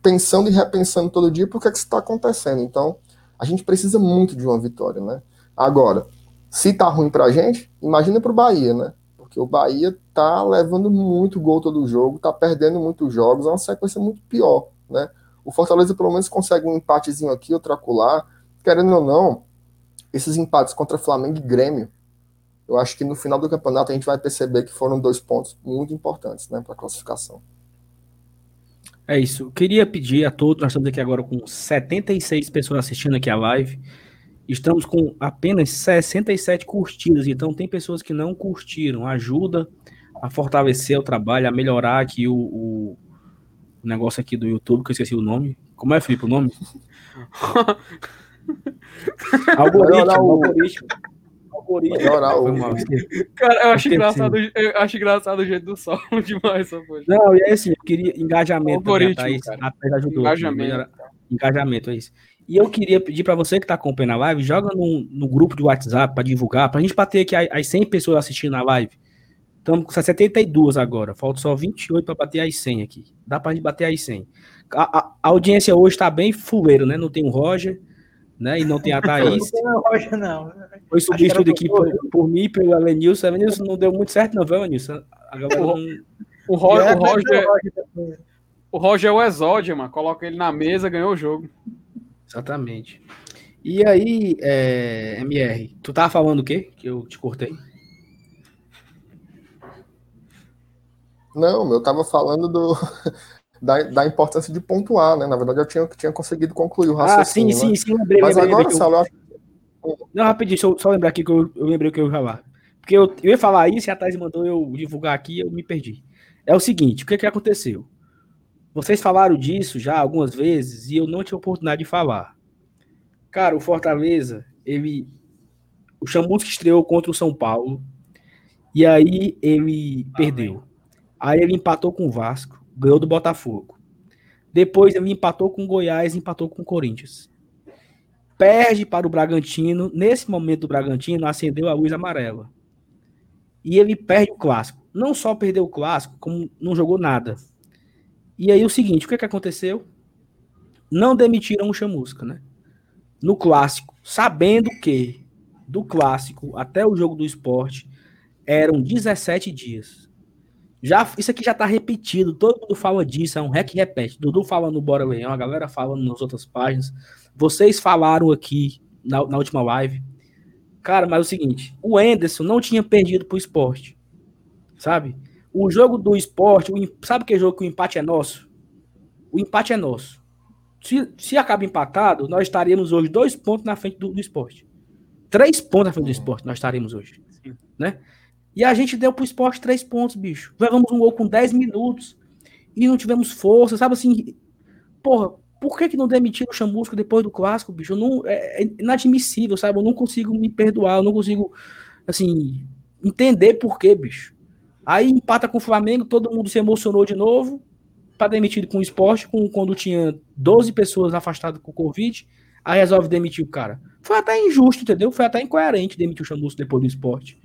pensando e repensando todo dia por que, é que está acontecendo. Então, a gente precisa muito de uma vitória, né? Agora, se tá ruim para a gente, imagina para o Bahia, né? Porque o Bahia tá levando muito gol todo jogo, tá perdendo muitos jogos, é uma sequência muito pior, né? O Fortaleza pelo menos consegue um empatezinho aqui, outro acolá. Querendo ou não, esses empates contra Flamengo e Grêmio, eu acho que no final do campeonato a gente vai perceber que foram dois pontos muito importantes né, para a classificação. É isso. Queria pedir a todos, nós estamos aqui agora com 76 pessoas assistindo aqui a live. Estamos com apenas 67 curtidas, então tem pessoas que não curtiram. Ajuda a fortalecer o trabalho, a melhorar aqui o, o negócio aqui do YouTube, que eu esqueci o nome. Como é, Felipe, o nome? algoritmo, algoritmo. algoritmo. Cara, eu acho, engraçado, eu acho engraçado o jeito do sol demais. Só Não, e é assim, eu queria engajamento. Algoritmo, também, a Thaís, ajudou. Engajamento. engajamento, é isso. E eu queria pedir para você que está acompanhando a live, joga no, no grupo de WhatsApp para divulgar, para a gente bater aqui as 100 pessoas assistindo a live. Estamos com 72 agora, falta só 28 para bater as 100 aqui. Dá para a gente bater as 100. A, a, a audiência hoje está bem fuleira, né? Não tem o Roger, né? E não tem a Thaís. Não, Roger não. Foi substituído aqui por, por, mim e pelo Elenilson. O Elenilson não deu muito certo, não, viu, Elenilson? O, o, Roger, o, Roger, o Roger é o exódio, mano. Coloca ele na mesa, ganhou o jogo. Exatamente. E aí, é, MR, tu tava falando o quê? Que eu te cortei? Não, eu tava falando do, da, da importância de pontuar, né? Na verdade, eu tinha, tinha conseguido concluir o raciocínio. Ah, sim, né? sim, sim, lembrei. Mas lembrei, agora, lembrei Saulo, eu acho Não, rapidinho, só, só lembrar aqui que eu, eu lembrei o que eu ia falar. Porque eu, eu ia falar isso e a Thais mandou eu divulgar aqui e eu me perdi. É o seguinte, o que, que aconteceu? Vocês falaram disso já algumas vezes e eu não tive oportunidade de falar. Cara, o Fortaleza, ele. O Chamusca estreou contra o São Paulo. E aí ele perdeu. Aí ele empatou com o Vasco, ganhou do Botafogo. Depois ele empatou com o Goiás, empatou com o Corinthians. Perde para o Bragantino. Nesse momento, o Bragantino acendeu a luz amarela. E ele perde o clássico. Não só perdeu o clássico, como não jogou nada. E aí o seguinte, o que, que aconteceu? Não demitiram o Chamusca, né? no clássico, sabendo que do clássico até o jogo do esporte eram 17 dias. Já, isso aqui já tá repetido, todo mundo fala disso, é um rec repete. Dudu fala no Bora Leão, a galera fala nas outras páginas. Vocês falaram aqui na, na última live. Cara, mas é o seguinte, o Anderson não tinha perdido pro esporte. Sabe? O jogo do esporte, o, sabe que jogo que o empate é nosso? O empate é nosso. Se, se acaba empatado, nós estaríamos hoje dois pontos na frente do, do esporte. Três pontos na frente do esporte, nós estaríamos hoje. Sim. Né? E a gente deu pro esporte três pontos, bicho. Levamos um gol com dez minutos e não tivemos força, sabe assim? Porra, por que, que não demitiram o Chamusco depois do clássico, bicho? Não, é, é inadmissível, sabe? Eu não consigo me perdoar, eu não consigo, assim, entender por quê, bicho. Aí empata com o Flamengo, todo mundo se emocionou de novo para demitir com o esporte, com, quando tinha 12 pessoas afastadas com o Covid, aí resolve demitir o cara. Foi até injusto, entendeu? Foi até incoerente demitir o Chamusco depois do esporte.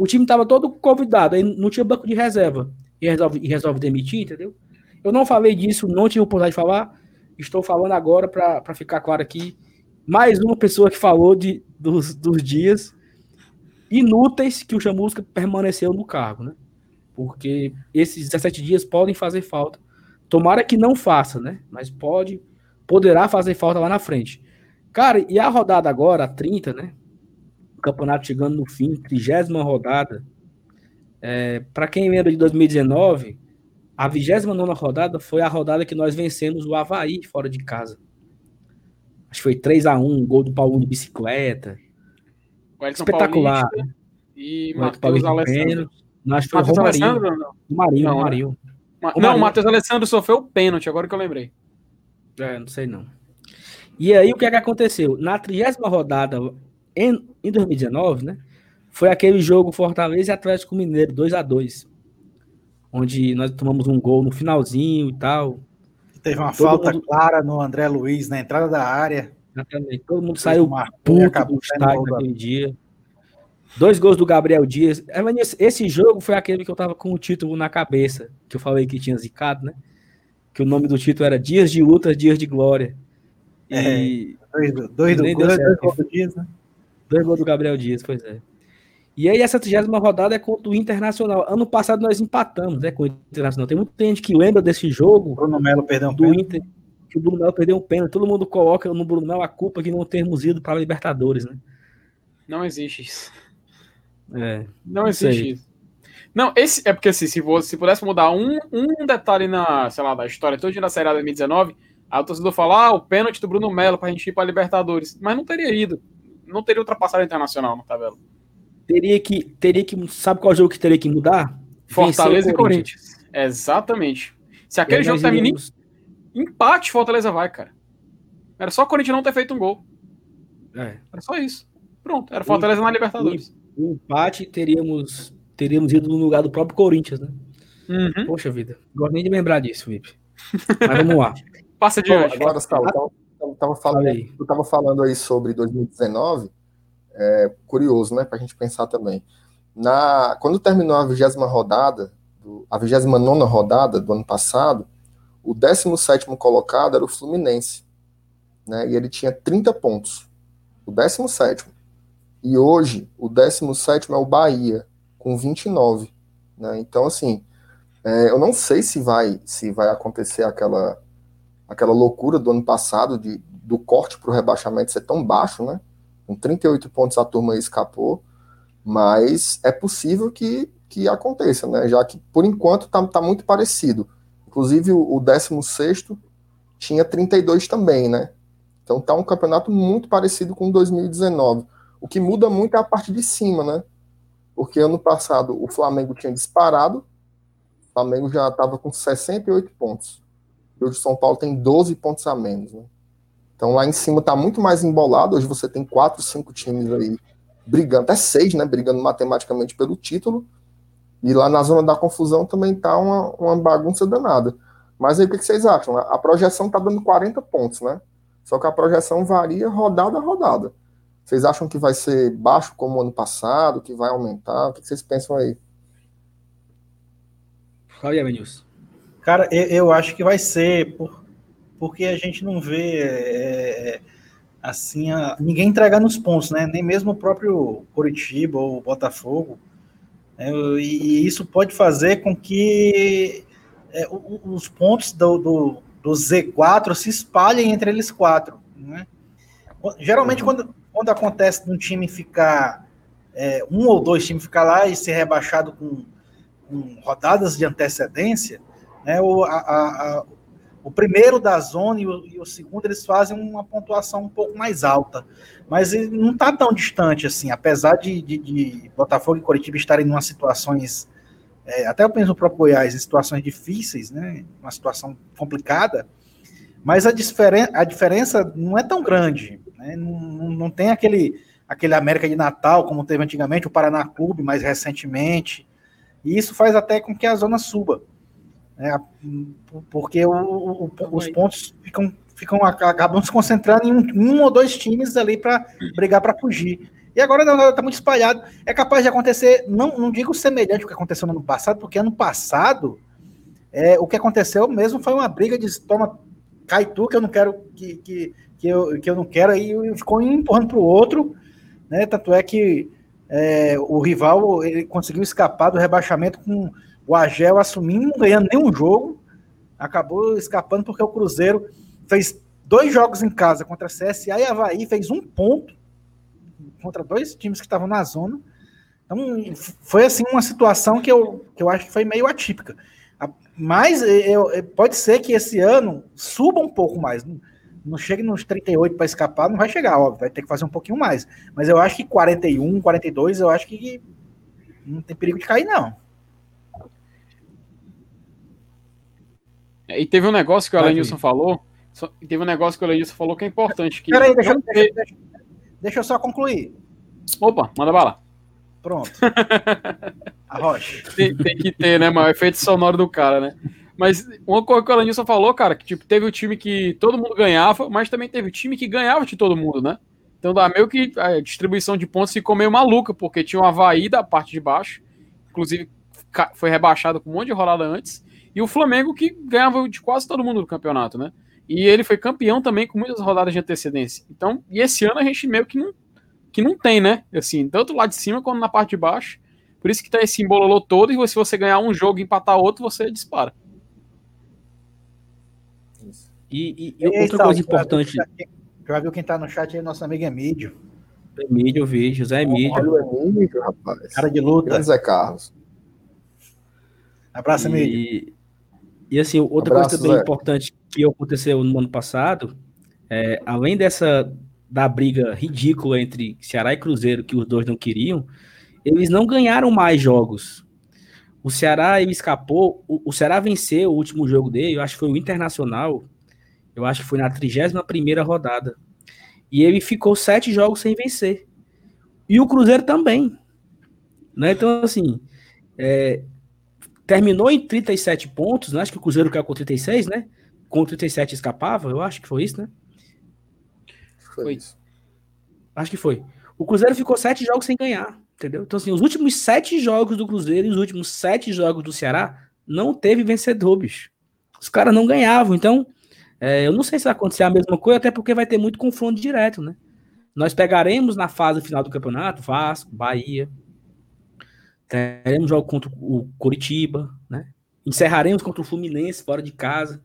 O time estava todo convidado, aí não tinha banco de reserva. E resolve, e resolve demitir, entendeu? Eu não falei disso, não tive oportunidade de falar. Estou falando agora para ficar claro aqui. Mais uma pessoa que falou de, dos, dos dias inúteis que o Chamusca permaneceu no cargo, né? Porque esses 17 dias podem fazer falta. Tomara que não faça, né? Mas pode, poderá fazer falta lá na frente. Cara, e a rodada agora, a 30, né? O campeonato chegando no fim, trigésima rodada. É, para quem lembra de 2019, a 29 rodada foi a rodada que nós vencemos o Havaí fora de casa. Acho que foi 3 a 1 gol do Paulo de bicicleta. Espetacular. Paulista e Matheus Alessandro. Acho que foi Matheus Alessandro não? O Marinho, não, o Marinho. Ma o não, o Matheus Alessandro sofreu o pênalti, agora que eu lembrei. É, não sei não. E aí o que é que aconteceu? Na trigésima rodada, em, em 2019, né? Foi aquele jogo Fortaleza e Atlético Mineiro, 2 a 2 Onde nós tomamos um gol no finalzinho e tal. Teve uma Todo falta mundo... clara no André Luiz na entrada da área. Exatamente. Todo mundo saiu puto do estádio naquele dia. Dois gols do Gabriel Dias. Esse jogo foi aquele que eu tava com o título na cabeça, que eu falei que tinha zicado, né? Que o nome do título era Dias de Luta, Dias de Glória. E... É, dois, dois, do, dois, do Dias, né? Dois gols do Gabriel Dias, pois é. E aí, essa 30 rodada é contra o Internacional. Ano passado nós empatamos, né, com o Internacional. Tem muita gente que lembra desse jogo. Bruno Melo perdeu um do pênalti. Inter, que o Bruno Melo perdeu um pênalti. Todo mundo coloca no Bruno Melo a culpa de não termos ido para a Libertadores, né? Não existe isso. É, não existe isso. Não, esse é porque assim, se, você, se pudesse mudar um, um detalhe na, sei lá, da história toda da Série A 2019, a o torcedor fala, ah, o pênalti do Bruno Melo pra gente ir pra Libertadores. Mas não teria ido. Não teria ultrapassado o Internacional na tabela. Teria que, teria que, sabe qual jogo que teria que mudar? Fortaleza e Corinthians. Corinthians. Exatamente. Se aquele jogo termina em empate, Fortaleza vai, cara. Era só o Corinthians não ter feito um gol. É. Era só isso. Pronto, era Fortaleza na Libertadores um empate, teríamos, teríamos ido no lugar do próprio Corinthians, né? Uhum. Poxa vida, gosto nem de lembrar disso, Felipe. Mas vamos lá. Passa de hoje. Agora, Sal, eu tava falando, eu tava falando aí sobre 2019, é, curioso, né, pra gente pensar também. Na, quando terminou a vigésima rodada, do, a 29 rodada do ano passado, o 17 colocado era o Fluminense, né, e ele tinha 30 pontos. O 17 e hoje, o 17 é o Bahia, com 29. Né? Então, assim, é, eu não sei se vai, se vai acontecer aquela, aquela loucura do ano passado de, do corte para o rebaixamento ser tão baixo, né? Com 38 pontos a turma escapou, mas é possível que, que aconteça, né? Já que, por enquanto, está tá muito parecido. Inclusive, o, o 16 tinha 32 também, né? Então tá um campeonato muito parecido com 2019. O que muda muito é a parte de cima, né? Porque ano passado o Flamengo tinha disparado, o Flamengo já estava com 68 pontos. E hoje o São Paulo tem 12 pontos a menos, né? Então lá em cima está muito mais embolado. Hoje você tem quatro, cinco times aí brigando, até seis, né? Brigando matematicamente pelo título. E lá na zona da confusão também tá uma, uma bagunça danada. Mas aí o que, vocês acham? A projeção tá dando 40 pontos, né? Só que a projeção varia rodada a rodada. Vocês acham que vai ser baixo como o ano passado, que vai aumentar? O que vocês pensam aí? Fala aí, Cara, eu, eu, acho que vai ser, por, porque a gente não vê é, assim, a, ninguém entrega nos pontos, né? Nem mesmo o próprio Curitiba ou Botafogo. É, e, e, isso pode fazer com que é, os pontos do, do, do, Z4 se espalhem entre eles quatro. Né? Geralmente, uhum. quando, quando acontece de um time ficar, é, um ou dois times ficar lá e ser rebaixado com, com rodadas de antecedência, né, o, a, a, o primeiro da zona e o, e o, segundo eles fazem uma pontuação um pouco mais alta, mas não está tão distante assim, apesar de, de, de, Botafogo e Coritiba estarem em situações, é, até eu penso no próprio Goiás, em situações difíceis, né, uma situação complicada, mas a, diferen a diferença não é tão grande. Né? Não, não tem aquele, aquele América de Natal, como teve antigamente, o Paraná Clube, mais recentemente. E isso faz até com que a zona suba. Né? Porque o, o, os pontos ficam, ficam, acabam se concentrando em um, um ou dois times ali para brigar para fugir. E E agora não, está muito espalhado. É capaz de acontecer, não, não digo semelhante ao que aconteceu no ano passado, porque ano passado é, o que aconteceu mesmo foi uma briga de toma, cai tu, que eu não quero que, que, que, eu, que eu não quero, aí ficou um empurrando para o outro, né? Tanto é que é, o rival ele conseguiu escapar do rebaixamento com o Agel assumindo, não ganhando nenhum jogo, acabou escapando porque o Cruzeiro fez dois jogos em casa contra a CSA e Havaí, fez um ponto contra dois times que estavam na zona. Então, foi assim uma situação que eu, que eu acho que foi meio atípica. Mas eu, pode ser que esse ano suba um pouco mais. Não, não chegue nos 38 para escapar, não vai chegar, óbvio, vai ter que fazer um pouquinho mais. Mas eu acho que 41, 42, eu acho que não tem perigo de cair, não. E teve um negócio que o Alenilson falou. Teve um negócio que o Alenilson falou que é importante. Que Peraí, deixa, deixa, deixa, deixa eu só concluir. Opa, manda bala. Pronto. A rocha. Tem, tem, que ter, né, mano? O efeito sonoro do cara, né? Mas uma coisa que o Alanilson falou, cara, que tipo, teve o time que todo mundo ganhava, mas também teve o time que ganhava de todo mundo, né? Então dá meio que a distribuição de pontos ficou meio maluca, porque tinha o Havaí da parte de baixo, inclusive foi rebaixado com um monte de rodada antes, e o Flamengo que ganhava de quase todo mundo do campeonato, né? E ele foi campeão também com muitas rodadas de antecedência. Então, e esse ano a gente meio que não que não tem, né? Assim, tanto lá de cima quanto na parte de baixo. Por isso que tá esse embololô todo, e se você ganhar um jogo e empatar outro, você dispara. E, e, e outra coisa importante. Já viu quem tá no chat aí, nosso amigo Emílio. Emílio, eu vi, José Emílio. Olha o Emílio, rapaz. Cara de luta. Zé Carlos. Abraço, Emílio. E, assim, outra Abraço, coisa também Zé. importante que aconteceu no ano passado, é, além dessa da briga ridícula entre Ceará e Cruzeiro, que os dois não queriam, eles não ganharam mais jogos. O Ceará ele escapou, o, o Ceará venceu o último jogo dele, eu acho que foi o Internacional, eu acho que foi na 31 rodada. E ele ficou sete jogos sem vencer. E o Cruzeiro também. Né? Então, assim, é, terminou em 37 pontos, né? acho que o Cruzeiro caiu com 36, né? Com 37 escapava, eu acho que foi isso, né? Foi isso. Acho que foi. O Cruzeiro ficou sete jogos sem ganhar, entendeu? Então, assim, os últimos sete jogos do Cruzeiro e os últimos sete jogos do Ceará não teve vencedor, bicho. Os caras não ganhavam. Então, é, eu não sei se vai acontecer a mesma coisa, até porque vai ter muito confronto direto, né? Nós pegaremos na fase final do campeonato Vasco, Bahia. Teremos jogo contra o Curitiba, né? Encerraremos contra o Fluminense fora de casa.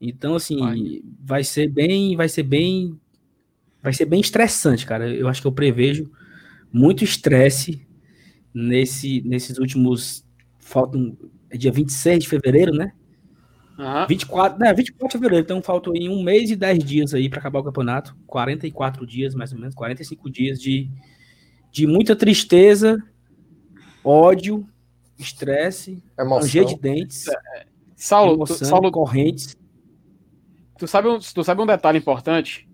Então, assim, vai, vai ser bem, vai ser bem vai ser bem estressante, cara. Eu acho que eu prevejo muito estresse nesse, nesses últimos. Faltam. É dia 26 de fevereiro, né? Uhum. 24, né, 24 de fevereiro, então faltam aí um mês e 10 dias aí para acabar o campeonato. 44 dias, mais ou menos, 45 dias de, de muita tristeza, ódio, estresse, ranger de dentes, é, Saulo, emoção, tu, Saulo, correntes. Tu sabe, um, tu sabe um detalhe importante?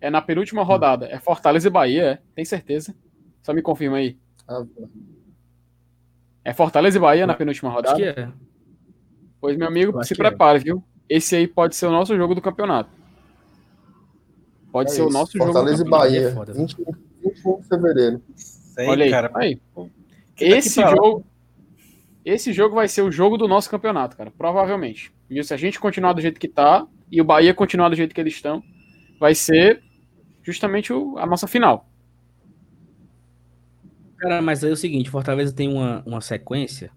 É na penúltima hum. rodada. É Fortaleza e Bahia, é? Tem certeza? Só me confirma aí. Ah, é Fortaleza e Bahia na penúltima rodada? Acho que é. Pois, meu amigo, se prepare, é. viu? Esse aí pode ser o nosso jogo do campeonato. Pode é ser isso. o nosso Fortaleza jogo. Fortaleza e Bahia. 21 de fevereiro. Sei, Olha aí. Cara, aí. Esse jogo... Esse jogo vai ser o jogo do nosso campeonato, cara. Provavelmente. E se a gente continuar do jeito que tá e o Bahia continuar do jeito que eles estão, vai ser justamente o, a nossa final. Cara, mas aí é o seguinte, Fortaleza tem uma, uma sequência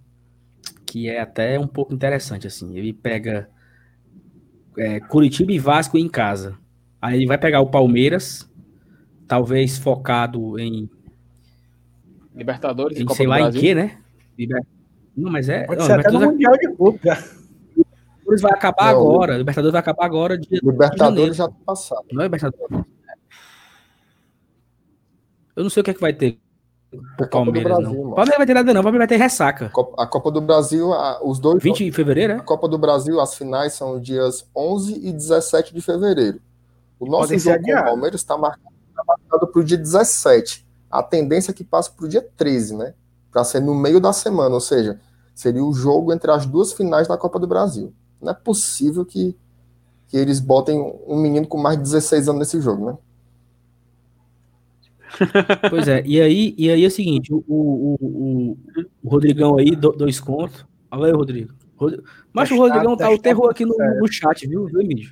que é até um pouco interessante, assim. Ele pega é, Curitiba e Vasco em casa. Aí ele vai pegar o Palmeiras, talvez focado em Libertadores em, sei lá Brasil. em quê, né? Liber... Não, mas é. Pode não, ser até no Mundial de Clube, Libertadores vai acabar não, agora. Libertadores vai acabar agora. Dia Libertadores já tá passado. Não é Libertadores. Eu não sei o que é que vai ter. O Palmeiras, Brasil, não. Palmeiras vai ter nada, não. O Palmeiras vai ter ressaca. A Copa do Brasil, os dois. 20 de fevereiro, é? A Copa do Brasil, as finais são dias 11 e 17 de fevereiro. O nosso Pode jogo com o Palmeiras está marcado, tá marcado para o dia 17. A tendência é que passe para o dia 13, né? Para ser no meio da semana, ou seja, seria o jogo entre as duas finais da Copa do Brasil. Não é possível que, que eles botem um menino com mais de 16 anos nesse jogo, né? Pois é, e aí, e aí é o seguinte, o, o, o, o Rodrigão aí, do, dois contos. Olha aí, Rodrigo. Rod... Mas o Rodrigão tá o terror aqui no, no chat, viu, viu, Emílio?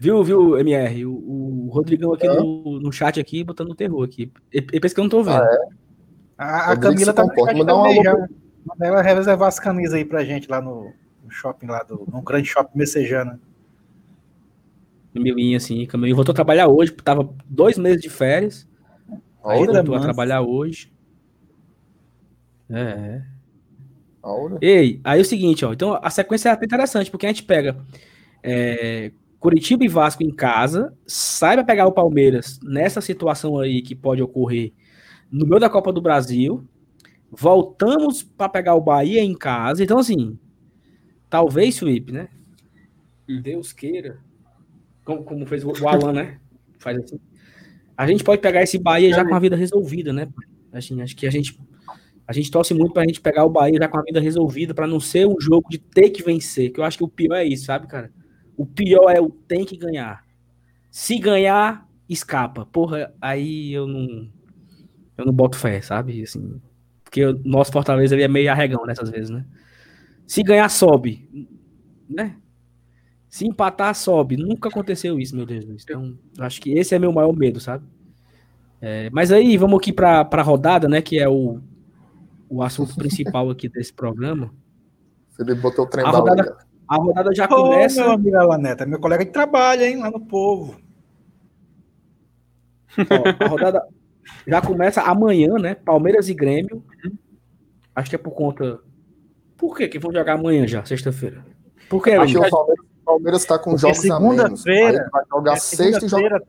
Viu, viu, MR? O, o Rodrigão aqui é. no, no chat aqui, botando o terror aqui. Ele pensa que eu não tô vendo. Ah, é? A, a Camila tá comporta, no também, já. Manda ela reservar as camisas aí pra gente lá no, no shopping, lá do, no grande shopping messejana. Camilinha, assim, Camilinha. Voltou a trabalhar hoje, tava dois meses de férias. Aí voltou a trabalhar hoje. É. Aura. Ei, aí é o seguinte, ó. Então a sequência é até interessante, porque a gente pega é, Curitiba e Vasco em casa, sai para pegar o Palmeiras nessa situação aí que pode ocorrer no meio da Copa do Brasil, voltamos para pegar o Bahia em casa. Então, assim, talvez, Felipe, né? Deus queira. Como, como fez o Alan, né? Faz assim. A gente pode pegar esse Bahia já com a vida resolvida, né? Assim, acho que a gente a gente torce muito pra gente pegar o Bahia já com a vida resolvida, para não ser um jogo de ter que vencer, que eu acho que o pior é isso, sabe, cara? O pior é o tem que ganhar. Se ganhar, escapa. Porra, aí eu não eu não boto fé, sabe? Assim, porque o nosso Fortaleza ele é meio arregão nessas vezes, né? Se ganhar, sobe, né? Se empatar, sobe. Nunca aconteceu isso, meu Deus. Então, acho que esse é meu maior medo, sabe? É, mas aí, vamos aqui para a rodada, né? Que é o, o assunto principal aqui desse programa. Ele botou o trem a rodada, a rodada já começa. Ô, meu amigo Alaneta, meu colega de trabalho, hein? Lá no povo. Ó, a rodada já começa amanhã, né? Palmeiras e Grêmio. Acho que é por conta. Por que que vão jogar amanhã já, sexta-feira? Por que, Acho que o Palmeiras Palmeiras está com jogos segunda-feira. Vai jogar é, sexta e joga.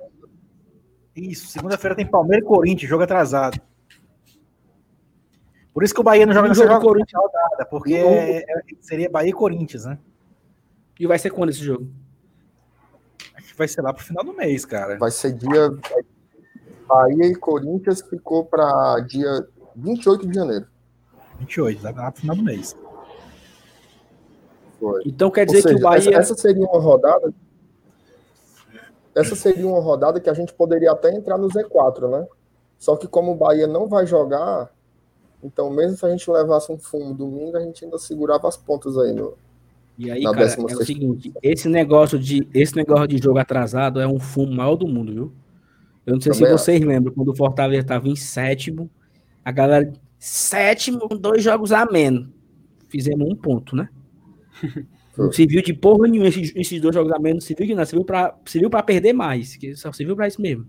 Isso, segunda-feira tem Palmeiras e Corinthians, jogo atrasado. Por isso que o Bahia não joga no jogo Corinthians rodada, porque é, seria Bahia e Corinthians, né? E vai ser quando esse jogo? Acho que vai ser lá pro final do mês, cara. Vai ser dia. Bahia e Corinthians ficou para dia 28 de janeiro. 28, lá pro final do mês. Foi. Então quer dizer seja, que o Bahia. Essa, essa, seria uma rodada. Essa seria uma rodada que a gente poderia até entrar no Z4, né? Só que como o Bahia não vai jogar, então mesmo se a gente levasse um fumo domingo, a gente ainda segurava as pontas aí no. E aí, cara, é o seguinte, esse negócio de esse negócio de jogo atrasado é um fumo maior do mundo, viu? Eu não sei Também se vocês lembram, quando o Fortaleza estava em sétimo, a galera, sétimo, dois jogos a menos. Fizemos um ponto, né? Não serviu de porra nenhuma esses, esses dois jogos a menos, serviu de nada, serviu pra, serviu pra perder mais, que só serviu pra isso mesmo.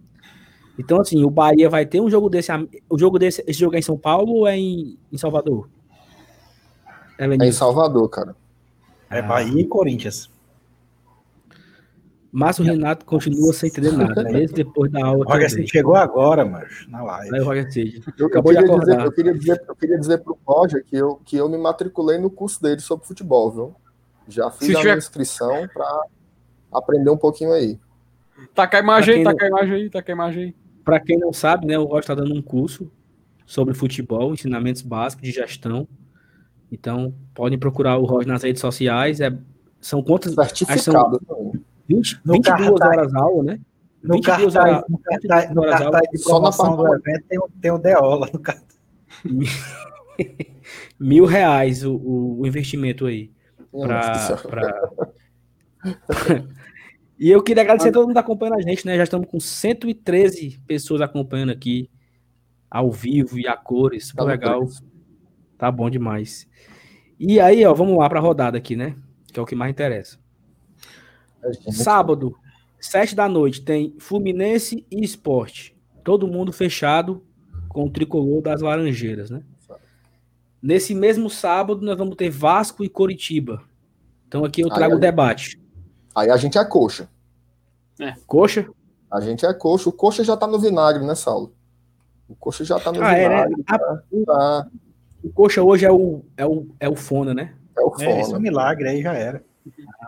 Então, assim, o Bahia vai ter um jogo desse. O jogo desse. Esse jogo é em São Paulo ou é em, em Salvador? É, é em Salvador, cara. É Bahia e Corinthians. Márcio Renato continua sem entender nada, mesmo depois da aula. O Roger Cid chegou agora, mas na live. Aí o Roger Cid. Eu, eu, queria dizer, eu, queria dizer, eu queria dizer pro Roger que eu, que eu me matriculei no curso dele sobre futebol, viu? Já fiz Se a tiver... inscrição para aprender um pouquinho aí. Tá com a imagem aí, tá com a imagem aí, tá com a imagem aí. Pra quem não sabe, né, o Roger tá dando um curso sobre futebol, ensinamentos básicos de gestão. Então, podem procurar o Roger nas redes sociais. É, são quantas? Certificado. São 20, 22 horas aula, né? No cartaz, horas, no cartaz, no cartaz de promoção do evento tem, tem o Deola no cartaz. Mil reais o, o, investimento aí. Pra, pra... e eu queria agradecer a todo mundo que acompanhando a gente, né? Já estamos com 113 pessoas acompanhando aqui, ao vivo e a cores, super tá legal. Tá bom demais. E aí, ó, vamos lá para a rodada aqui, né? Que é o que mais interessa. Sábado, sete da noite, tem Fluminense e Esporte. Todo mundo fechado com o tricolor das Laranjeiras, né? Nesse mesmo sábado, nós vamos ter Vasco e Coritiba. Então aqui eu trago o debate. Aí a gente é coxa. É. Coxa? A gente é coxa. O coxa já tá no vinagre, né, Saulo? O coxa já tá no ah, vinagre. É, né? tá, tá. O coxa hoje é o, é o, é o Fona, né? É o Fona. É, esse é um milagre aí já era.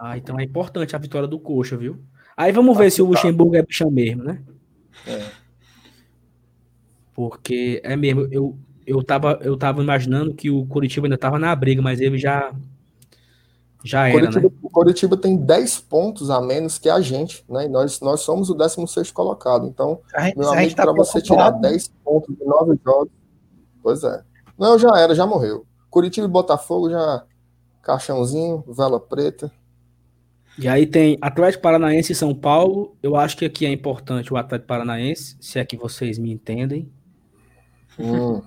Ah, então é importante a vitória do Coxa, viu? Aí vamos ver se o Luxemburgo é bichão mesmo, né? É. Porque é mesmo, eu, eu, tava, eu tava imaginando que o Curitiba ainda tava na briga, mas ele já Já era, Curitiba, né? O Curitiba tem 10 pontos a menos que a gente, né? E nós, nós somos o 16 colocado. Então, A gente, meu amigo, tá para você tirar preocupado, né? 10 pontos de 9 jogos. Pois é. Não, já era, já morreu. Curitiba e Botafogo já. Caixãozinho, vela preta. E aí tem Atlético Paranaense e São Paulo. Eu acho que aqui é importante o Atlético Paranaense, se é que vocês me entendem. Hum,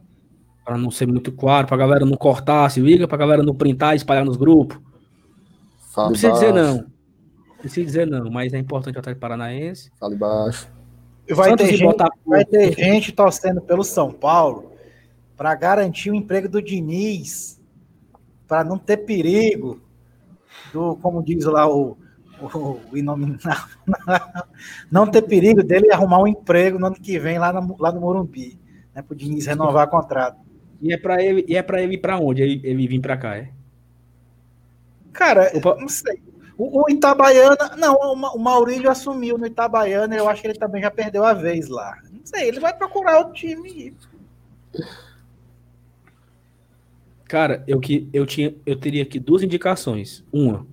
Para não ser muito claro, pra galera não cortar, se liga, pra galera não printar e espalhar nos grupos. Não fale precisa dizer baixo, não. Não precisa dizer não, mas é importante o Atlético Paranaense. Fale baixo. Vai Santos ter, gente, Botafogo. vai ter gente torcendo pelo São Paulo para garantir o emprego do Diniz, para não ter perigo do, como diz lá o, o, o inominável, não ter perigo dele arrumar um emprego no ano que vem lá, no lá no Morumbi, né, para o Diniz renovar o contrato. E é pra ele, e é pra ele ir pra onde? Ele, ele vir pra cá, é? Cara, Opa. não sei. O, o Itabaiana, não, o Maurílio assumiu no Itabaiana, eu acho que ele também já perdeu a vez lá. Não sei, ele vai procurar outro time. Cara, eu, que, eu, tinha, eu teria aqui duas indicações. Uma,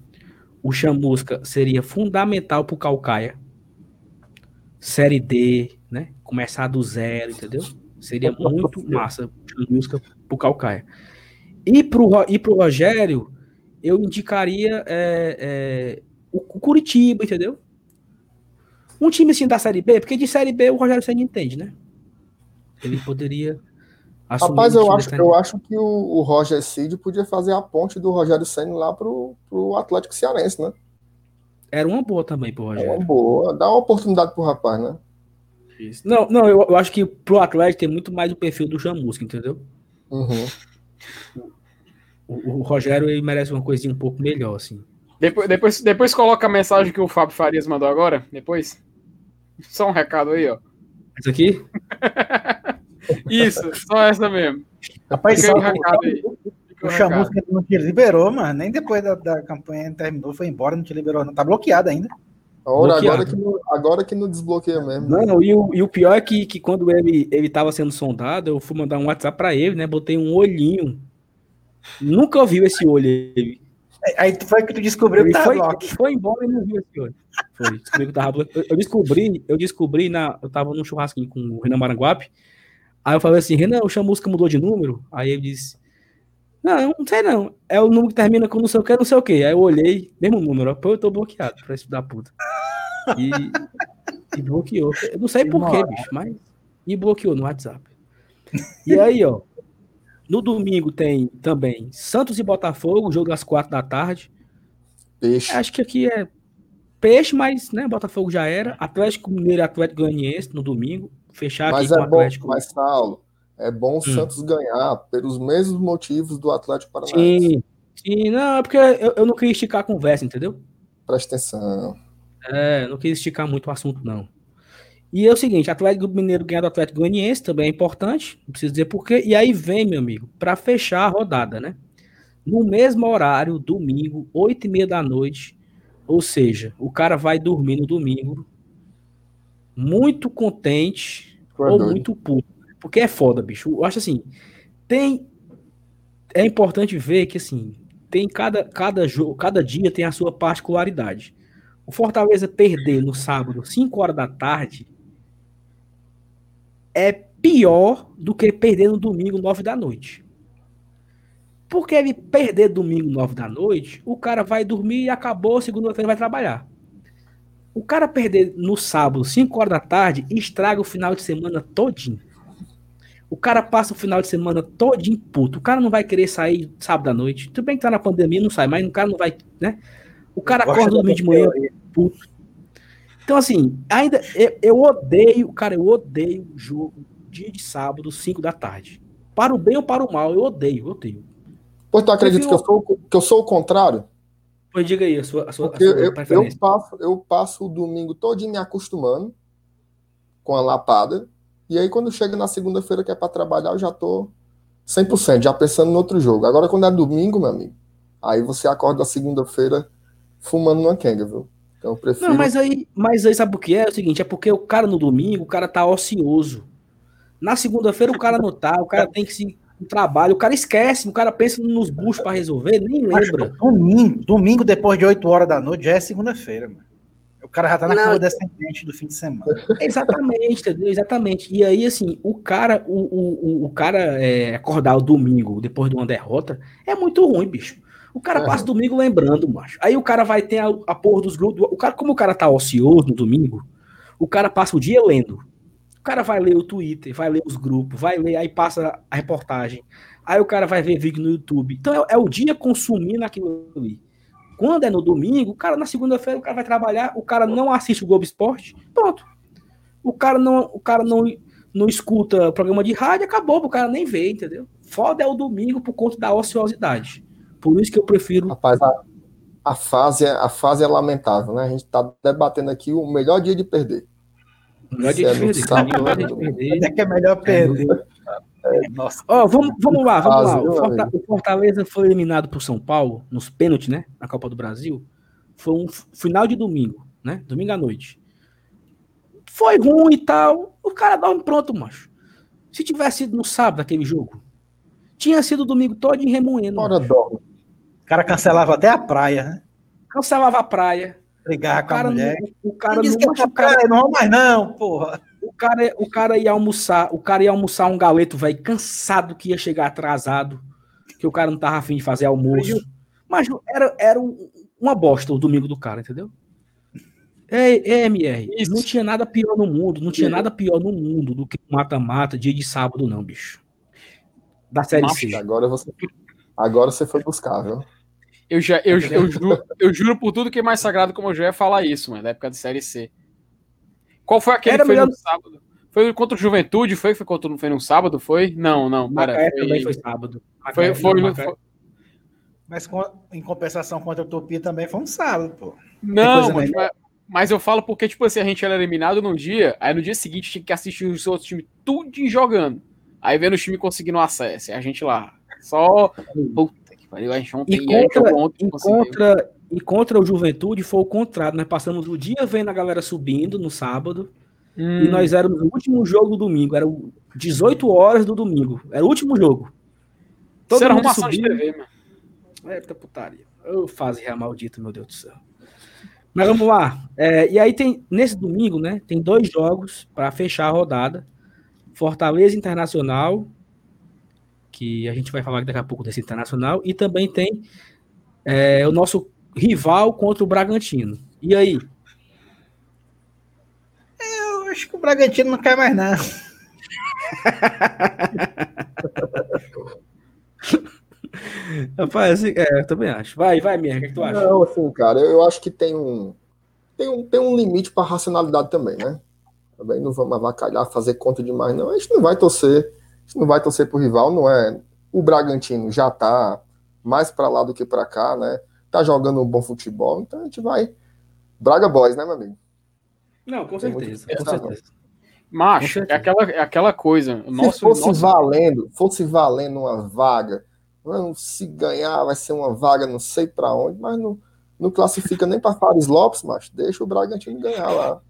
o Chamusca seria fundamental pro Calcaia. Série D, né? Começar do zero, entendeu? Seria muito massa Chamusca pro Calcaia. E pro, Ro- e pro Rogério, eu indicaria é, é, o, o Curitiba, entendeu? Um time assim da Série B, porque de Série B o Rogério Senna entende, né? Ele poderia Rapaz, eu acho, eu acho que o, o Roger Cid podia fazer a ponte do Rogério Senna lá pro, pro Atlético Cearense, né? Era uma boa também pro É Rogério. uma boa. Dá uma oportunidade pro rapaz, né? Não, não, eu, eu acho que pro Atlético tem muito mais o perfil do Chamusca, entendeu? Uhum. O, o Rogério ele merece uma coisinha um pouco melhor, assim. Depois, depois, depois coloca a mensagem que o Fábio Farias mandou agora. Depois. Só um recado aí, ó. Isso aqui? Isso, só essa mesmo. Rapaz, só- O Chamusca não te liberou, mano. Nem depois da, da campanha terminou, foi embora, não te liberou, não. Tá bloqueado ainda. Ora, Bloqueado. agora que, não, agora que não desbloqueia mesmo. Não, e o, e o pior é que, que quando ele, ele tava sendo sondado, eu fui mandar um WhatsApp pra ele, né? Botei um olhinho. Nunca viu esse olho. Ele, Aí- foi que tu descobriu que tá foi, bloco. foi embora e não viu esse olho. Foi, descobri que tava eu, eu descobri, eu descobri na. Eu tava num churrasquinho com o Renan Maranguape. Aí eu falei assim, Renan, o Chamusca mudou de número? Aí ele disse. Não, não sei não. É o número que termina com não sei o que, não sei o que. Aí eu olhei, mesmo número, pô, eu tô bloqueado pra esse da puta. E, e bloqueou. Eu não sei por quê, bicho, mas me bloqueou no WhatsApp. E aí, ó, no domingo tem também Santos e Botafogo, jogo às quatro da tarde. Peixe. Acho que aqui é peixe, mas, né, Botafogo já era. Atlético Mineiro e Atlético Goianiense no domingo. Fechar Mas aqui com o é bom, Atlético. mas Saulo, é bom o Hum. Santos ganhar pelos mesmos motivos do Atlético Paranaense. Sim, sim, não, é porque eu, eu não queria esticar a conversa, entendeu? Presta atenção. É, não quis esticar muito o assunto, não. E é o seguinte, Atlético Mineiro ganhar do Atlético Goianiense também é importante, não preciso dizer porquê. E aí vem, meu amigo, para fechar a rodada, né? No mesmo horário, domingo, oito e meia da noite. Ou seja, o cara vai dormir no domingo muito contente é ou doido. muito puto. Porque é foda, bicho. Eu acho assim, tem... É importante ver que, assim, tem cada, cada jogo, cada dia tem a sua particularidade. O Fortaleza perder no sábado, 5 horas da tarde, é pior do que perder no domingo, 9 da noite. Porque ele perder domingo, 9 da noite, o cara vai dormir e acabou, segunda-feira vai trabalhar. O cara perder no sábado, 5 horas da tarde, estraga o final de semana todinho. O cara passa o final de semana todinho puto. O cara não vai querer sair sábado à noite. Tudo bem que tá na pandemia, não sai, mas o cara não vai, né? O cara acorda da domingo de manhã puto. Então, assim, ainda eu, eu odeio, cara, eu odeio jogo dia de sábado, 5 da tarde. Para o bem ou para o mal, eu odeio, eu odeio. Pois tu acredita que eu, sou, que eu sou o contrário? Pois diga aí a sua, a sua, a sua eu, eu, passo, eu passo o domingo todinho me acostumando com a lapada. E aí, quando chega na segunda-feira que é para trabalhar, eu já tô 100%, já pensando no outro jogo. Agora, quando é domingo, meu amigo, aí você acorda segunda-feira fumando uma quenga, viu? Então, eu prefiro. Não, mas aí, mas aí sabe o que é? É o seguinte, é porque o cara no domingo, o cara tá ocioso. Na segunda-feira o cara não tá, o cara tem que se no trabalho, o cara esquece, o cara pensa nos buchos para resolver, nem lembra. Domingo, domingo, depois de 8 horas da noite, já é segunda-feira, mano. O cara já tá na cama descendente do fim de semana. Exatamente, entendeu? Exatamente. E aí, assim, o cara, o, o, o cara é, acordar o domingo depois de uma derrota é muito ruim, bicho. O cara é. passa o domingo lembrando, macho. Aí o cara vai ter a, a porra dos grupos. O cara, como o cara tá ocioso no domingo, o cara passa o dia lendo. O cara vai ler o Twitter, vai ler os grupos, vai ler, aí passa a reportagem. Aí o cara vai ver vídeo no YouTube. Então é, é o dia consumindo aquilo ali. Quando é no domingo, o cara na segunda-feira o cara vai trabalhar, o cara não assiste o Globo Esporte, pronto. O cara não, o cara não, não escuta programa de rádio, acabou, o cara nem vê, entendeu? Foda é o domingo por conta da ociosidade. Por isso que eu prefiro. Rapaz, a, a fase, é, a fase é lamentável, né? A gente tá debatendo aqui o melhor dia de perder. Dia de perder. Perder. É que é melhor perder. É, nossa. Ó, vamos, vamos lá, vamos lá. O, Fortaleza, o Fortaleza foi eliminado por São Paulo nos pênaltis, né? Na Copa do Brasil. Foi um final de domingo, né? Domingo à noite. Foi ruim e tal. O cara dorme pronto, macho. Se tivesse sido no sábado aquele jogo, tinha sido domingo todo em remoendo. Ora. O cara cancelava até a praia, né? Cancelava a praia. Brigar com a mulher. Não, o cara não, não machucava. Não, mais não, porra. O cara, o cara ia almoçar, o cara ia almoçar um galeto, velho, cansado que ia chegar atrasado, que o cara não tava afim de fazer almoço. Mas era, era uma bosta o domingo do cara, entendeu? Ei, ei MR, Isso. não tinha nada pior no mundo, não tinha nada pior no mundo do que mata-mata dia de sábado, não, bicho. Da série C. Agora você, agora você foi buscar, viu? Eu, já, eu, eu, juro, eu juro por tudo que é mais sagrado como eu já ia falar isso, mano, na época da série C. Qual foi aquele Era que foi melhor... no sábado? Foi contra o Juventude? Foi? Foi, contra, foi no sábado? Foi? Não, não. Pera, Macaé foi... também foi sábado. Macaé, foi, foi, foi, Mas em compensação contra o Tupi também foi um sábado, pô. Não, mas, mas, eu falo porque, tipo assim, a gente era eliminado num dia, aí no dia seguinte tinha que assistir os outros times tudo jogando. Aí vendo o time conseguindo acesso. E a gente lá. Só. Puta que pariu, a gente ontem, e contra, ontem, e contra, e contra o Juventude foi o contrário. Nós passamos o dia vendo a galera subindo no sábado. Hum. E nós éramos o último jogo do domingo. Era 18 horas do domingo. Era o último jogo. Todo Isso era arrumação de TV, mano. Eita putaria. Eu fase real maldito, meu Deus do céu. Mas vamos lá. É, e aí tem, nesse domingo, né? Tem dois jogos para fechar a rodada. Fortaleza Internacional, que a gente vai falar daqui a pouco desse Internacional, e também tem é, o nosso rival contra o Bragantino. E aí? Eu acho que o Bragantino não cai mais, não. Rapaz, assim, é, eu também acho. Vai, vai, Mier, o que, é que tu acha? Não, assim, cara, eu acho que tem um, tem um, tem um limite para racionalidade também, né? Também não vamos avacalhar, fazer conta demais, não. A gente não vai torcer, não vai torcer pro rival, não é. O Bragantino já tá mais para lá do que para cá, né? tá jogando um bom futebol, então a gente vai. Braga Boys, né, meu amigo? Não, com certeza. Com certeza. Macho, é aquela, é aquela coisa. Nosso, se fosse nosso... valendo, fosse valendo uma vaga, não, se ganhar vai ser uma vaga não sei para onde, mas não, não classifica nem para Fares Lopes, macho. Deixa o Bragantino ganhar lá.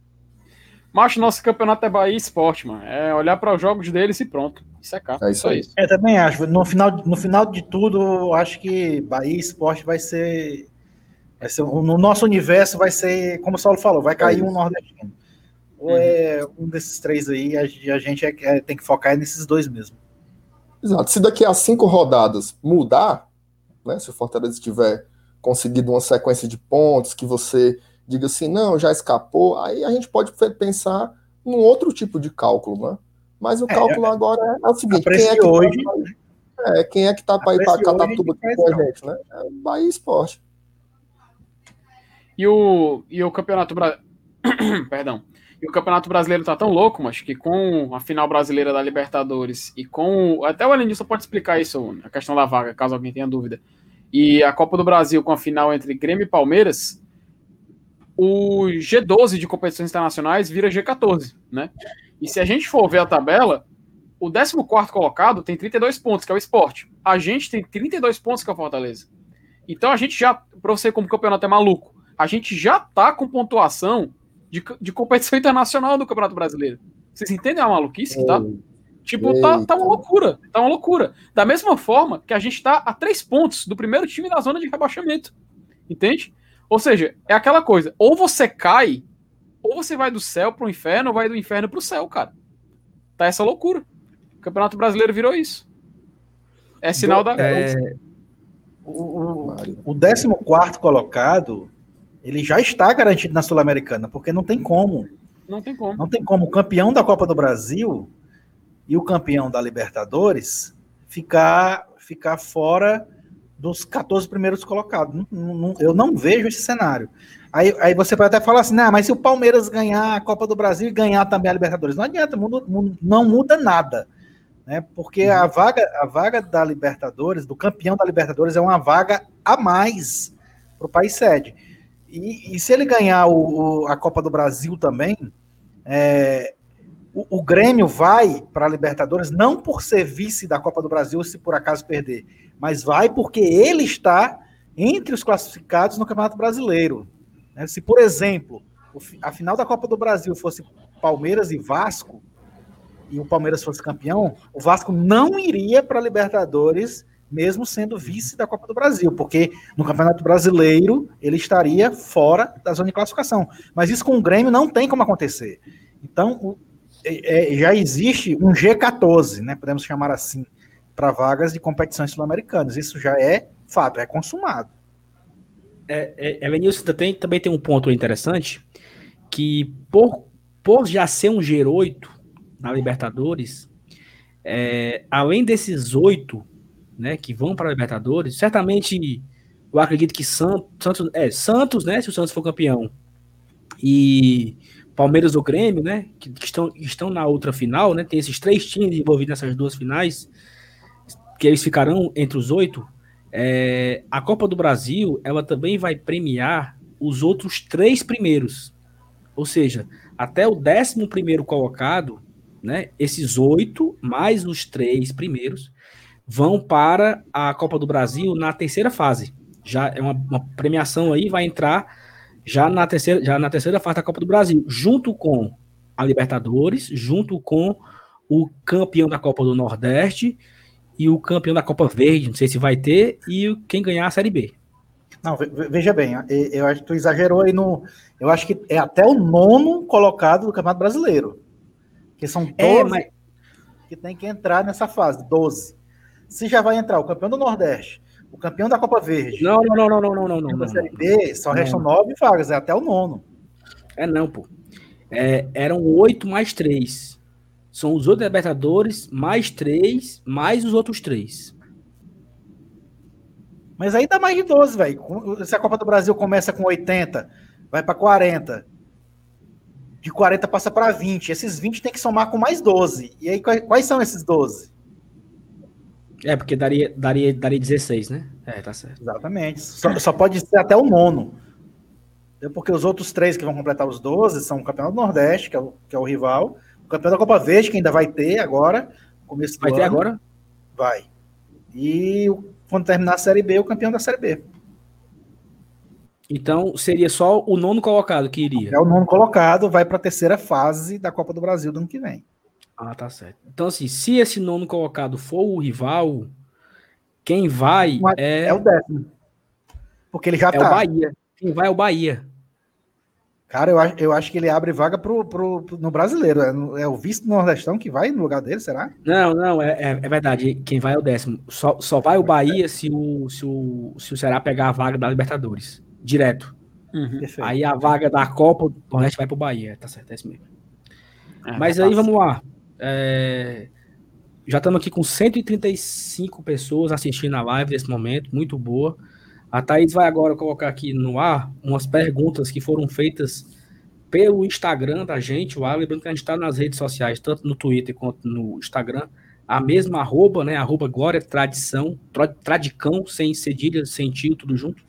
Macho, nosso campeonato é Bahia Esporte, mano. É olhar para os jogos deles e pronto. Isso é caro. É isso aí. É, também acho. No final, no final de tudo, eu acho que Bahia Esporte vai ser, vai ser. No nosso universo vai ser, como o Saulo falou, vai cair é um nordestino. Ou é um desses três aí, a, a gente é, é, tem que focar nesses dois mesmo. Exato. Se daqui a cinco rodadas mudar, né? Se o Fortaleza tiver conseguido uma sequência de pontos que você diga assim, não, já escapou, aí a gente pode pensar num outro tipo de cálculo, né? Mas o é, cálculo é, agora é o seguinte, quem é que hoje, tá, é, quem é que tá para ir para Catatuba com a gente, né? É o Bahia Esporte. E o, e o Campeonato Brasileiro. Perdão. E o Campeonato Brasileiro tá tão louco, mas que com a final brasileira da Libertadores e com. Até o Alenilson pode explicar isso, a questão da vaga, caso alguém tenha dúvida. E a Copa do Brasil com a final entre Grêmio e Palmeiras, o G12 de competições internacionais vira G14, né? E se a gente for ver a tabela, o 14 colocado tem 32 pontos, que é o esporte. A gente tem 32 pontos, que é o Fortaleza. Então a gente já, para você como campeonato é maluco, a gente já tá com pontuação de, de competição internacional do Campeonato Brasileiro. Vocês entendem a maluquice que tá? Tipo, tá, tá, uma loucura. Tá uma loucura. Da mesma forma que a gente tá a três pontos do primeiro time da zona de rebaixamento. Entende? Ou seja, é aquela coisa. Ou você cai, ou você vai do céu pro inferno, ou vai do inferno pro céu, cara. Tá essa loucura. O Campeonato Brasileiro virou isso. É sinal da. É... O, o, o 14 colocado, ele já está garantido na Sul-Americana, porque não tem como. Não tem como. Não tem como. O campeão da Copa do Brasil e o campeão da Libertadores ficar, ficar fora dos 14 primeiros colocados. Não, não, eu não vejo esse cenário. Aí, aí você pode até falar assim, nah, mas se o Palmeiras ganhar a Copa do Brasil e ganhar também a Libertadores, não adianta, não muda nada né? Porque a vaga, a vaga da Libertadores, do campeão da Libertadores, é uma vaga a mais para o país sede. E, e, se ele ganhar o, o, a Copa do Brasil também, é, o, o, Grêmio vai para a Libertadores não por ser vice da Copa do Brasil, se por acaso perder, mas vai porque ele está entre os classificados no Campeonato Brasileiro. Né? Se, por exemplo, a final da Copa do Brasil fosse Palmeiras e Vasco, e o Palmeiras fosse campeão, o Vasco não iria para a Libertadores, mesmo sendo vice da Copa do Brasil, porque no Campeonato Brasileiro ele estaria fora da zona de classificação. Mas isso com o Grêmio não tem como acontecer. Então, o, é, é já existe um G14, né, podemos chamar assim, para vagas de competições sul-americanas. Isso já é fato, é consumado. É, é, também tem um ponto interessante, que por, por já ser um G8, na Libertadores, é, além desses oito né, que vão para a Libertadores, certamente eu acredito que Santos, Santos, é, Santos, né, se o Santos for campeão, e Palmeiras ou Grêmio, né, que, que estão, estão na outra final, né, tem esses três times envolvidos nessas duas finais, que eles ficarão entre os oito, é, a Copa do Brasil, ela também vai premiar os outros três primeiros, ou seja, até o décimo primeiro colocado, né? Esses oito, mais os três primeiros, vão para a Copa do Brasil na terceira fase. Já é uma, uma premiação aí, vai entrar já na terceira, já na terceira fase da Copa do Brasil, junto com a Libertadores, junto com o campeão da Copa do Nordeste e o campeão da Copa Verde, não sei se vai ter, e quem ganhar a Série B. Não, veja bem, eu acho que tu exagerou aí no. Eu acho que é até o nono colocado do Campeonato Brasileiro. Que são 12 é, mas... que tem que entrar nessa fase, 12. Se já vai entrar o campeão do Nordeste, o campeão da Copa Verde. Não, não, não, não, não, não, não. Da Série B, só não. restam nove vagas, é até o nono. É não, pô. É, eram oito mais três. São os outros Libertadores, mais três, mais os outros três. Mas aí dá mais de 12, velho. Se a Copa do Brasil começa com 80, vai para 40 de 40 passa para 20. Esses 20 tem que somar com mais 12. E aí, quais são esses 12? É, porque daria, daria, daria 16, né? É, tá certo. Exatamente. Só, só pode ser até o nono. Porque os outros três que vão completar os 12 são o campeão do Nordeste, que é o, que é o rival, campeão da Copa Verde, que ainda vai ter agora, começo Vai ter agora? Vai. E quando terminar a Série B, o campeão da Série B. Então seria só o nono colocado que iria. É o nono colocado, vai para a terceira fase da Copa do Brasil do ano que vem. Ah, tá certo. Então, assim, se esse nono colocado for o rival, quem vai é. É o décimo. Porque ele já é tá. É o Bahia. Quem vai é o Bahia. Cara, eu acho, eu acho que ele abre vaga pro, pro, pro no brasileiro. É, no, é o vice do Nordestão que vai no lugar dele, será? Não, não, é, é, é, verdade. Quem vai é o décimo. Só, só vai o Bahia se o, se, o, se o Ceará pegar a vaga da Libertadores direto. Uhum. Aí a vaga da Copa do Nordeste vai pro Bahia, tá certo, é isso mesmo. É, Mas tá aí vamos lá. É... Já estamos aqui com 135 pessoas assistindo a live nesse momento, muito boa. A Thaís vai agora colocar aqui no ar umas perguntas que foram feitas pelo Instagram da gente, o lembrando que a gente está nas redes sociais, tanto no Twitter quanto no Instagram, a mesma arroba, né, arroba Glória Tradição, Tradicão, sem cedilha, sem tio, tudo junto.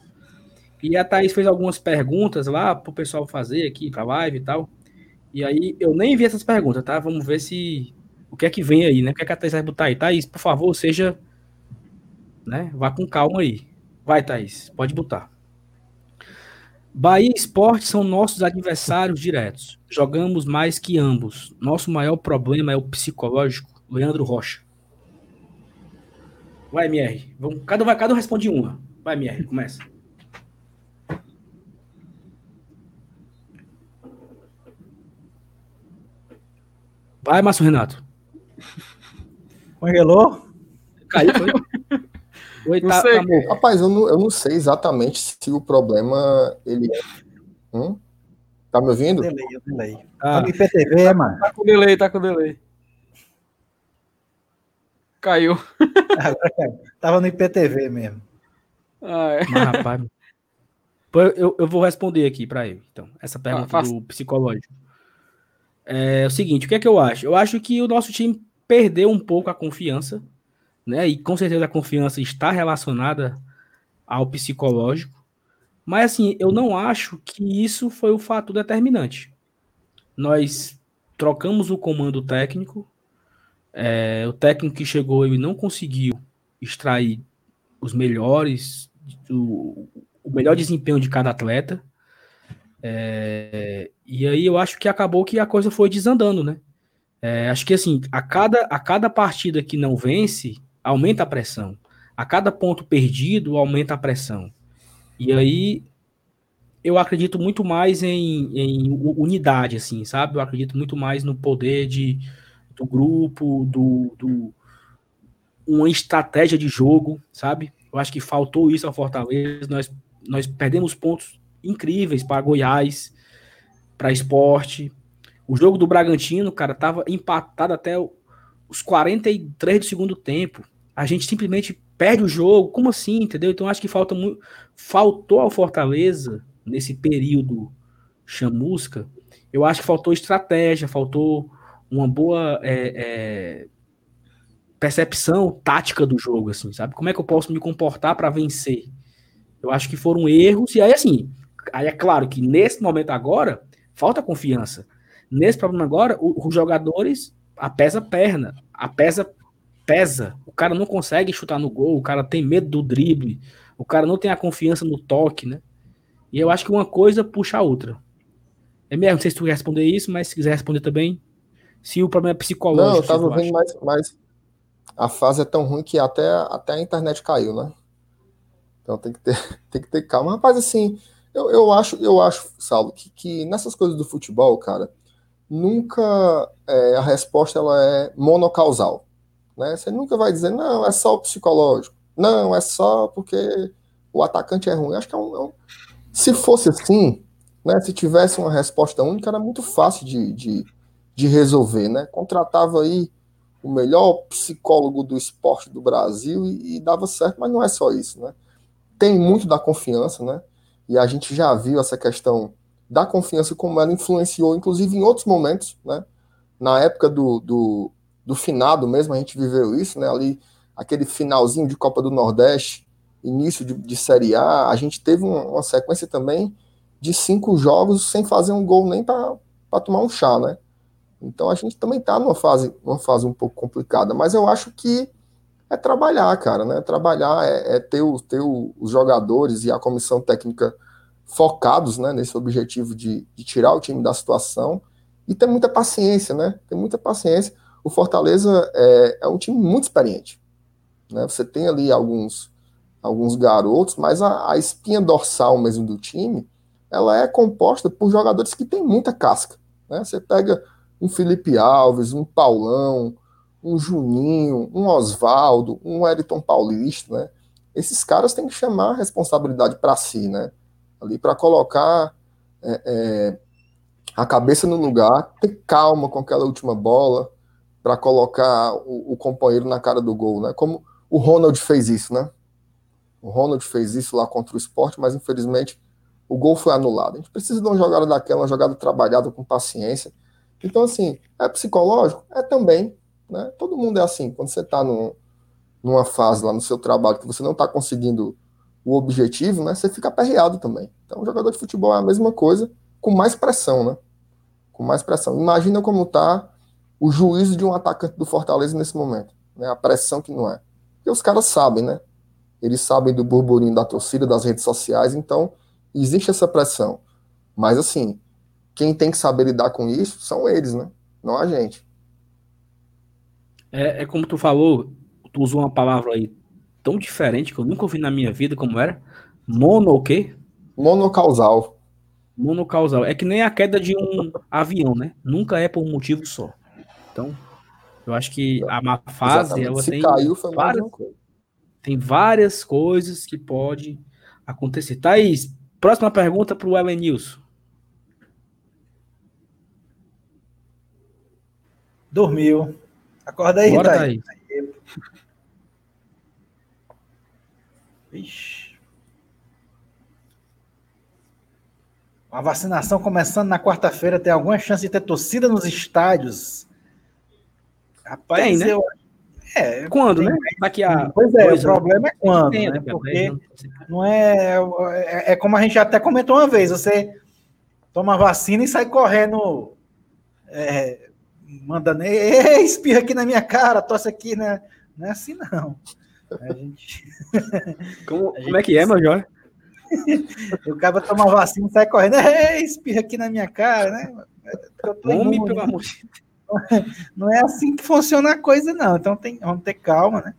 E a Thaís fez algumas perguntas lá pro pessoal fazer aqui pra live e tal. E aí eu nem vi essas perguntas, tá? Vamos ver se. O que é que vem aí, né? O que é que a Thaís vai botar aí? Thaís, por favor, seja. Né? Vá com calma aí. Vai, Thaís, pode botar. Bahia e Esporte são nossos adversários diretos. Jogamos mais que ambos. Nosso maior problema é o psicológico. Leandro Rocha. Vai, MR. Vamos, cada, um, cada um responde uma. Vai, MR, começa. Vai, Márcio Renato. Congelou? Caiu, foi? Oi, tá, tá Rapaz, eu não, eu não sei exatamente se o problema ele é. Hum? Tá me ouvindo? Delay, delay. Ah. Tá no IPTV, mano. Tá com delay, tá com delay. Caiu. Tava no IPTV mesmo. Ah, é. Mas, rapaz, eu, eu vou responder aqui para ele. Então, essa pergunta ah, do psicológico. É o seguinte, o que é que eu acho? Eu acho que o nosso time perdeu um pouco a confiança, né? E com certeza a confiança está relacionada ao psicológico. Mas assim, eu não acho que isso foi o fato determinante. Nós trocamos o comando técnico, é, o técnico que chegou ele não conseguiu extrair os melhores, o, o melhor desempenho de cada atleta. É, e aí eu acho que acabou que a coisa foi desandando, né? É, acho que assim, a cada, a cada partida que não vence, aumenta a pressão. A cada ponto perdido, aumenta a pressão. E aí eu acredito muito mais em, em unidade, assim, sabe? Eu acredito muito mais no poder de, do grupo, do, do uma estratégia de jogo, sabe? Eu acho que faltou isso ao Fortaleza. Nós, nós perdemos pontos incríveis para Goiás, para esporte. O jogo do Bragantino, cara, tava empatado até os 43 do segundo tempo. A gente simplesmente perde o jogo. Como assim, entendeu? Então acho que falta muito. Faltou ao Fortaleza, nesse período chamusca, eu acho que faltou estratégia, faltou uma boa é, é, percepção tática do jogo, assim, sabe? Como é que eu posso me comportar para vencer? Eu acho que foram erros, e aí, assim, aí é claro que nesse momento agora, falta confiança. Nesse problema agora, os jogadores apesa perna, a pesa pesa. O cara não consegue chutar no gol, o cara tem medo do drible, o cara não tem a confiança no toque, né? E eu acho que uma coisa puxa a outra. É mesmo, não sei se tu quer responder isso, mas se quiser responder também, se o problema é psicológico. Não, eu tava vendo, mas, mas a fase é tão ruim que até, até a internet caiu, né? Então tem que ter, tem que ter calma. Rapaz, assim, eu, eu acho, eu acho, Saulo, que, que nessas coisas do futebol, cara, nunca é, a resposta ela é monocausal. Né? Você nunca vai dizer, não, é só o psicológico. Não, é só porque o atacante é ruim. Acho que é um, é um... Se fosse assim, né, se tivesse uma resposta única, era muito fácil de, de, de resolver, né? Contratava aí o melhor psicólogo do esporte do Brasil e, e, dava certo, mas não é só isso, né? Tem muito da confiança, né? E a gente já viu essa questão da confiança como ela influenciou, inclusive em outros momentos, né? Na época do, do, do finado mesmo, a gente viveu isso, né? Ali, aquele finalzinho de Copa do Nordeste, início de, de Série A, a gente teve uma, uma sequência também de cinco jogos sem fazer um gol nem para tomar um chá, né? Então a gente também está numa fase, numa fase um pouco complicada, mas eu acho que é trabalhar, cara, né? Trabalhar é, é ter, o, ter o, os jogadores e a comissão técnica focados né, nesse objetivo de, de, tirar o time da situação e ter muita paciência, né? Ter muita paciência. O Fortaleza é, é um time muito experiente. Né? Você tem ali alguns, alguns garotos, mas a, a espinha dorsal mesmo do time ela é composta por jogadores que têm muita casca. Né? Você pega um Felipe Alves, um Paulão, um Juninho, um Oswaldo, um Eriton Paulista, né? Esses caras têm que chamar a responsabilidade para si, né? Ali para colocar é, é, a cabeça no lugar, ter calma com aquela última bola, para colocar o, o, companheiro na cara do gol, né? Como o Ronald fez isso, né? O Ronald fez isso lá contra o esporte, mas infelizmente o gol foi anulado. A gente precisa de uma jogada daquela, uma jogada trabalhada com paciência então, assim, é psicológico? É também. Né? Todo mundo é assim. Quando você está numa fase lá no seu trabalho que você não está conseguindo o objetivo, né? Você fica aperreado também. Então, o jogador de futebol é a mesma coisa, com mais pressão, né? Com mais pressão. Imagina como está o juízo de um atacante do Fortaleza nesse momento, né? A pressão que não é. E os caras sabem, né? Eles sabem do burburinho da torcida, das redes sociais, então existe essa pressão. Mas assim, quem tem que saber lidar com isso são eles, né? Não a gente. É, é como tu falou, tu usou uma palavra aí tão diferente que eu nunca ouvi na minha vida, como era? Mono o quê? Monocausal. Monocausal. É que nem a queda de um avião, né? Nunca é por um motivo só. Então, eu acho que a má fase, Exatamente. ela Se tem caiu, foi várias, coisa. tem várias coisas que pode acontecer. Thaís, próxima pergunta para o Elenilson. Dormiu. Acorda aí, Bora, Thaís. Thaís. Ixi. A vacinação começando na quarta-feira, tem alguma chance de ter torcida nos estádios? Rapaz, Tem, né? eu. É, Quando, tem- né? Daqui a Pois é, o problema é quando, Tem, né? a Porque não é, é. É como a gente até comentou uma vez: você toma vacina e sai correndo, é, mandando, "Ei, espirra aqui na minha cara, tosse aqui, né? Não é assim, não. A gente. Como, como é que é, Major? O cara toma vacina e sai correndo, Ei, espirra aqui na minha cara, né? Eu tô Homem, imune, pelo né? amor de Deus. Não é assim que funciona a coisa, não. Então tem, vamos ter calma, né?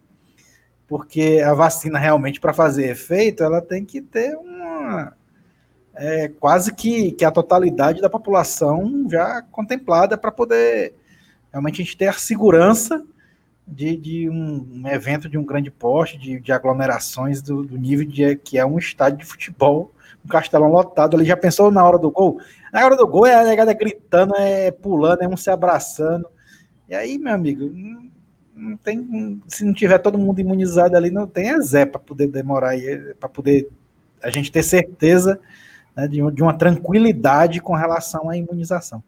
Porque a vacina realmente, para fazer efeito, ela tem que ter uma. é, quase que, que a totalidade da população já contemplada para poder realmente a gente ter a segurança de, de um, um evento de um grande porte, de, de aglomerações do, do nível de que é um estádio de futebol, um castelão lotado. Ali já pensou na hora do gol? Na hora do gol é a negada gritando, é pulando, é um se abraçando. E aí, meu amigo, não, tem. Se não tiver todo mundo imunizado ali, não tem a Zé para poder demorar para poder a gente ter certeza né, de, de uma tranquilidade com relação à imunização.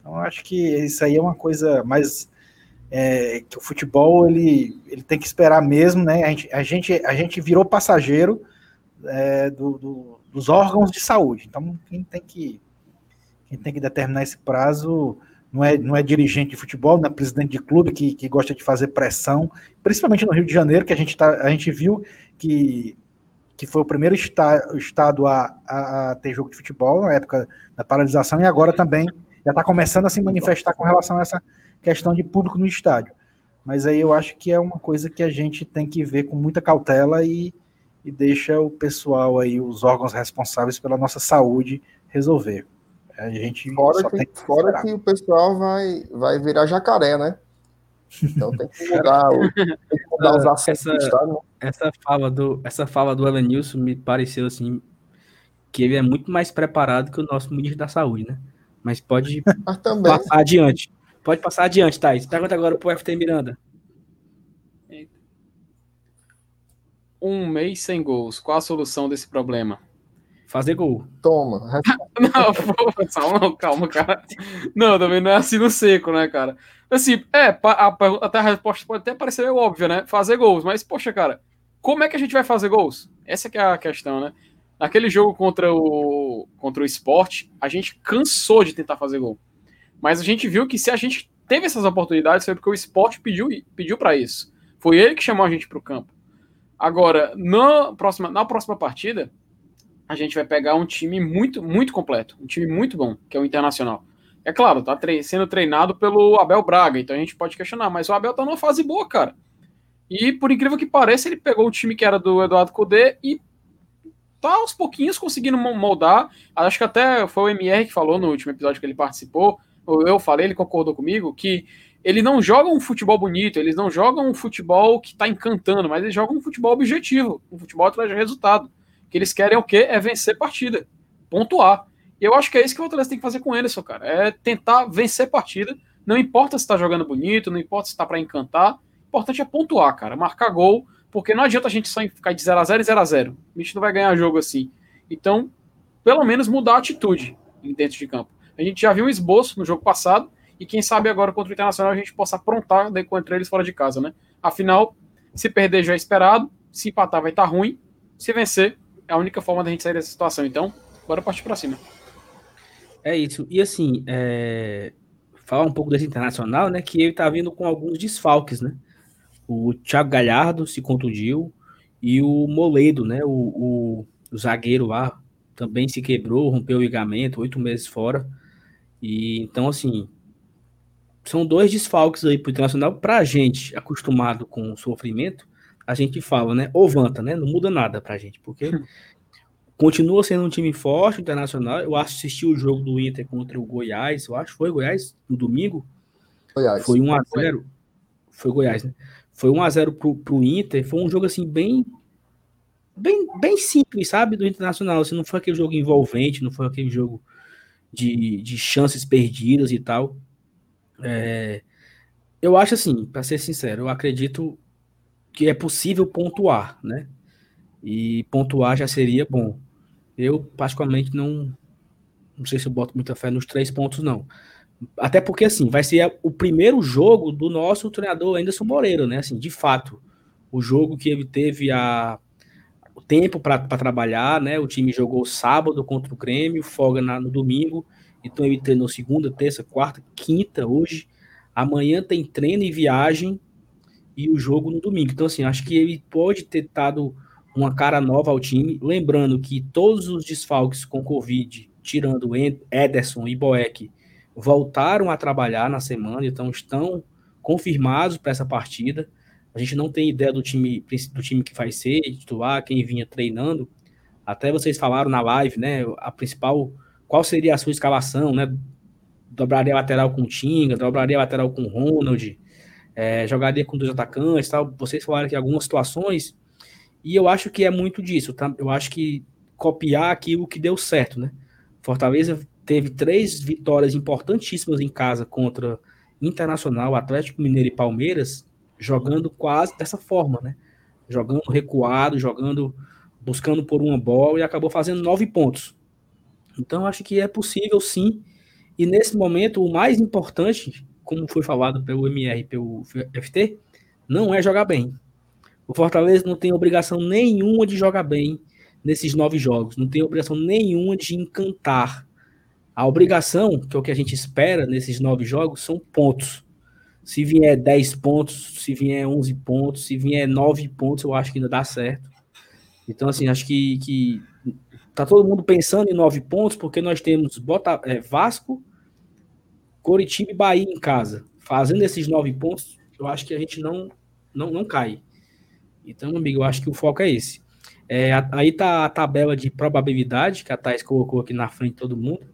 Então, acho que isso aí é uma coisa mais é, que o futebol ele, ele tem que esperar mesmo, né? A gente, a gente, a gente virou passageiro é, do, do, dos órgãos de saúde. Então, quem tem que quem tem que determinar esse prazo não é, não é dirigente de futebol, não é presidente de clube que, que gosta de fazer pressão, principalmente no Rio de Janeiro, que a gente, tá, a gente viu que, que foi o primeiro esta, estado a, a, a ter jogo de futebol na época da paralisação, e agora também já está começando a se manifestar com relação a essa questão de público no estádio. Mas aí eu acho que é uma coisa que a gente tem que ver com muita cautela e, e deixa o pessoal aí, os órgãos responsáveis pela nossa saúde, resolver. A gente Fora, só que, tem que fora que o pessoal vai, vai virar jacaré, né? Então tem que mudar, o- tem que mudar os Essa- estádio, né? Essa fala do, essa fala do Elenilson me pareceu assim que ele é muito mais preparado que o nosso ministro da Saúde, né? Mas pode Mas também, passar adiante. Pode passar adiante, Thaís. Pergunta agora pro FT Miranda. Um mês sem gols. Qual a solução desse problema? Fazer gol. toma. Não, pô, só, não, calma, cara. Não, também não é assim no seco, né, cara? Assim, é, a, pergunta- até a resposta pode até parecer meio óbvia, né? Fazer gols, mas, poxa, cara, como é que a gente vai fazer gols? Essa que é a questão, né? Naquele jogo contra o, contra o esporte, a gente cansou de tentar fazer gol. Mas a gente viu que se a gente teve essas oportunidades foi porque o esporte pediu, pediu para isso. Foi ele que chamou a gente para o campo. Agora, na próxima, na próxima partida, a gente vai pegar um time muito, muito completo, um time muito bom, que é o Internacional. É claro, tá tre- sendo treinado pelo Abel Braga, então a gente pode questionar, mas o Abel tá numa fase boa, cara. E por incrível que pareça, ele pegou o time que era do Eduardo Cudê e tá aos pouquinhos conseguindo mo- moldar. Acho que até foi o MR que falou no último episódio que ele participou, ou eu falei, ele concordou comigo, que ele não joga um futebol bonito, eles não jogam um futebol que tá encantando, mas eles jogam um futebol objetivo, um futebol atrás de resultado que eles querem o quê? É vencer partida, pontuar. E eu acho que é isso que o Fortaleza tem que fazer com o Anderson, cara. É tentar vencer partida. Não importa se tá jogando bonito, não importa se tá para encantar. O importante é pontuar, cara. Marcar gol, porque não adianta a gente só ficar de 0x0 e 0x0. A gente não vai ganhar jogo assim. Então, pelo menos mudar a atitude dentro de campo. A gente já viu um esboço no jogo passado, e quem sabe agora contra o Internacional a gente possa aprontar daí contra eles fora de casa, né? Afinal, se perder já é esperado, se empatar vai estar ruim, se vencer é a única forma da gente sair dessa situação. Então, bora partir pra cima. É isso. E assim, é, falar um pouco desse internacional, né? Que ele tá vindo com alguns desfalques, né? O Thiago Galhardo se contundiu e o Moledo, né? O, o, o zagueiro lá também se quebrou, rompeu o ligamento, oito meses fora. E então, assim, são dois desfalques aí pro Internacional. Pra gente, acostumado com o sofrimento, a gente fala, né? Ovanta, né? Não muda nada pra gente, porque continua sendo um time forte, internacional. Eu assisti o jogo do Inter contra o Goiás, eu acho que foi Goiás, no domingo. Goiás. Foi 1x0. Foi Goiás, né? Foi 1x0 pro, pro Inter. Foi um jogo assim, bem. Bem, bem simples, sabe? Do Internacional. Assim, não foi aquele jogo envolvente, não foi aquele jogo de, de chances perdidas e tal. É, eu acho assim, para ser sincero, eu acredito que é possível pontuar, né? E pontuar já seria bom. Eu, particularmente, não, não sei se eu boto muita fé nos três pontos, não. Até porque, assim, vai ser o primeiro jogo do nosso treinador Anderson Moreira, né? Assim, de fato, o jogo que ele teve a, o tempo para trabalhar, né? O time jogou sábado contra o Grêmio, folga na, no domingo. Então ele treinou segunda, terça, quarta, quinta, hoje. Amanhã tem treino e viagem e o jogo no domingo. Então, assim, acho que ele pode ter dado uma cara nova ao time. Lembrando que todos os desfalques com Covid, tirando Ederson e Boeck, voltaram a trabalhar na semana, então estão confirmados para essa partida. A gente não tem ideia do time, do time que vai ser, titular, quem vinha treinando. Até vocês falaram na live, né? A principal, qual seria a sua escalação, né? Dobraria lateral com Tinga, dobraria lateral com Ronald, é, jogaria com dois atacantes, tal. Vocês falaram que algumas situações, e eu acho que é muito disso, tá? Eu acho que copiar aquilo que deu certo, né? Fortaleza teve três vitórias importantíssimas em casa contra Internacional, Atlético Mineiro e Palmeiras, jogando quase dessa forma, né? Jogando recuado, jogando, buscando por uma bola e acabou fazendo nove pontos. Então, acho que é possível sim. E nesse momento, o mais importante, como foi falado pelo MR pelo FT, não é jogar bem. O Fortaleza não tem obrigação nenhuma de jogar bem nesses nove jogos, não tem obrigação nenhuma de encantar a obrigação, que é o que a gente espera nesses nove jogos, são pontos. Se vier 10 pontos, se vier 11 pontos, se vier 9 pontos, eu acho que ainda dá certo. Então, assim, acho que, que tá todo mundo pensando em 9 pontos, porque nós temos Bota, é, Vasco, Coritiba e Bahia em casa. Fazendo esses 9 pontos, eu acho que a gente não, não, não cai. Então, amigo, eu acho que o foco é esse. É, aí tá a tabela de probabilidade que a Thais colocou aqui na frente de todo mundo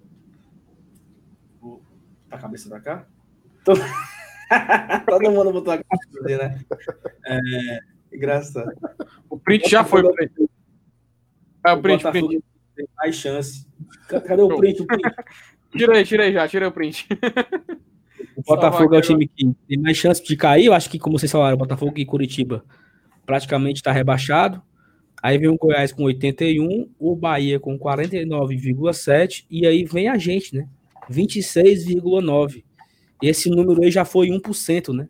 a cabeça pra cá. Todo, Todo mundo botou a cabeça né? É, engraçado. O print já foi. É, o print, o print. Tem mais chance. Cadê o print? O print? tirei, tirei já, tirei o print. O Botafogo é o time que tem mais chance de cair. Eu acho que, como vocês falaram, o Botafogo e Curitiba praticamente está rebaixado. Aí vem o Goiás com 81, o Bahia com 49,7 e aí vem a gente, né? 26,9. Esse número aí já foi 1%, né?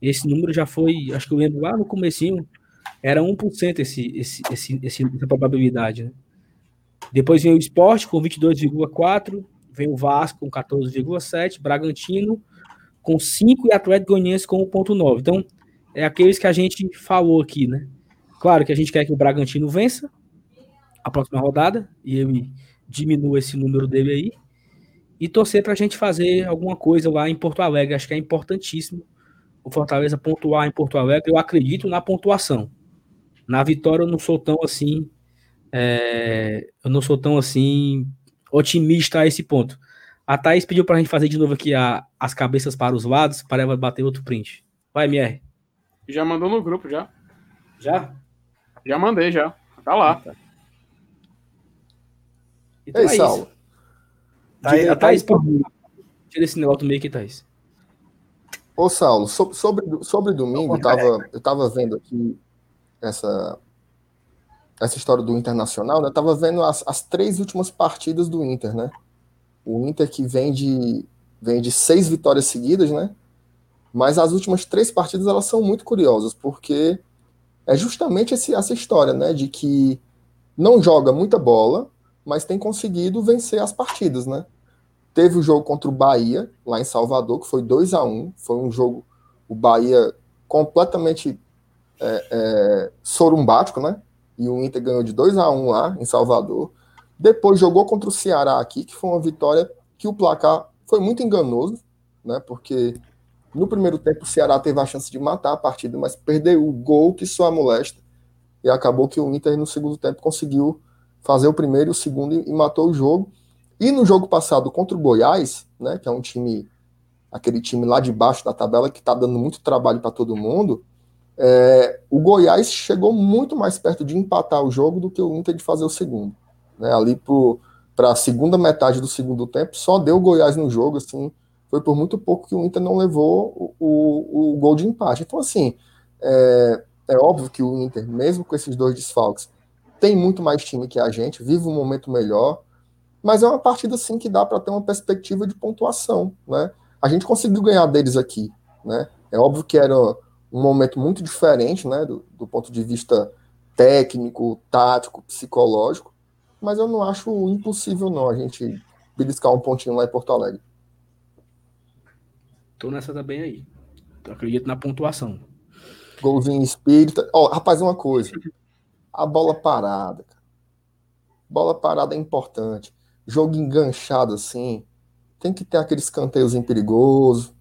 Esse número já foi, acho que eu lembro lá no comecinho, era 1% esse, esse, esse, esse, essa probabilidade, né? Depois vem o Esporte com 22,4, vem o Vasco com 14,7, Bragantino com 5 e Atlético Goianiense com 1,9. Então, é aqueles que a gente falou aqui, né? Claro que a gente quer que o Bragantino vença a próxima rodada e ele diminua esse número dele aí e torcer para a gente fazer alguma coisa lá em Porto Alegre. Acho que é importantíssimo o Fortaleza pontuar em Porto Alegre. Eu acredito na pontuação. Na vitória eu não sou tão assim, é, eu não sou tão assim otimista a esse ponto. A Thaís pediu para a gente fazer de novo aqui a, as cabeças para os lados, para ela bater outro print. Vai, MR. Já mandou no grupo, já. Já? Já mandei, já. Tá lá. Tá. Então Ei, é Saulo. Isso. Tá, Thaís, Thaís, tira esse negócio do meio aqui, Thaís. Ô, Saulo, sobre, sobre, sobre domingo, eu tava, eu tava vendo aqui essa, essa história do Internacional, né? Eu tava vendo as, as três últimas partidas do Inter, né? O Inter que vem de, vem de seis vitórias seguidas, né? Mas as últimas três partidas elas são muito curiosas, porque é justamente esse, essa história, né? De que não joga muita bola, mas tem conseguido vencer as partidas, né? Teve o jogo contra o Bahia, lá em Salvador, que foi 2 a 1 Foi um jogo, o Bahia completamente é, é, sorumbático, né? E o Inter ganhou de 2 a 1 lá em Salvador. Depois jogou contra o Ceará aqui, que foi uma vitória que o placar foi muito enganoso. né? Porque no primeiro tempo o Ceará teve a chance de matar a partida, mas perdeu o gol que só a molesta. E acabou que o Inter no segundo tempo conseguiu fazer o primeiro e o segundo e matou o jogo. E no jogo passado contra o Goiás, né, que é um time, aquele time lá de baixo da tabela que está dando muito trabalho para todo mundo, é, o Goiás chegou muito mais perto de empatar o jogo do que o Inter de fazer o segundo. Né, ali para a segunda metade do segundo tempo, só deu o Goiás no jogo, assim, foi por muito pouco que o Inter não levou o, o, o gol de empate. Então, assim, é, é óbvio que o Inter, mesmo com esses dois desfalques, tem muito mais time que a gente, vive um momento melhor, mas é uma partida sim que dá para ter uma perspectiva de pontuação, né? A gente conseguiu ganhar deles aqui, né? É óbvio que era um momento muito diferente, né, do, do ponto de vista técnico, tático, psicológico, mas eu não acho impossível não a gente beliscar um pontinho lá em Porto Alegre. Tô nessa também aí. Eu acredito na pontuação. Golzinho espírita. Ó, oh, rapaz, uma coisa. A bola parada. Bola parada é importante. Jogo enganchado assim. Tem que ter aquele escanteiozinho perigoso.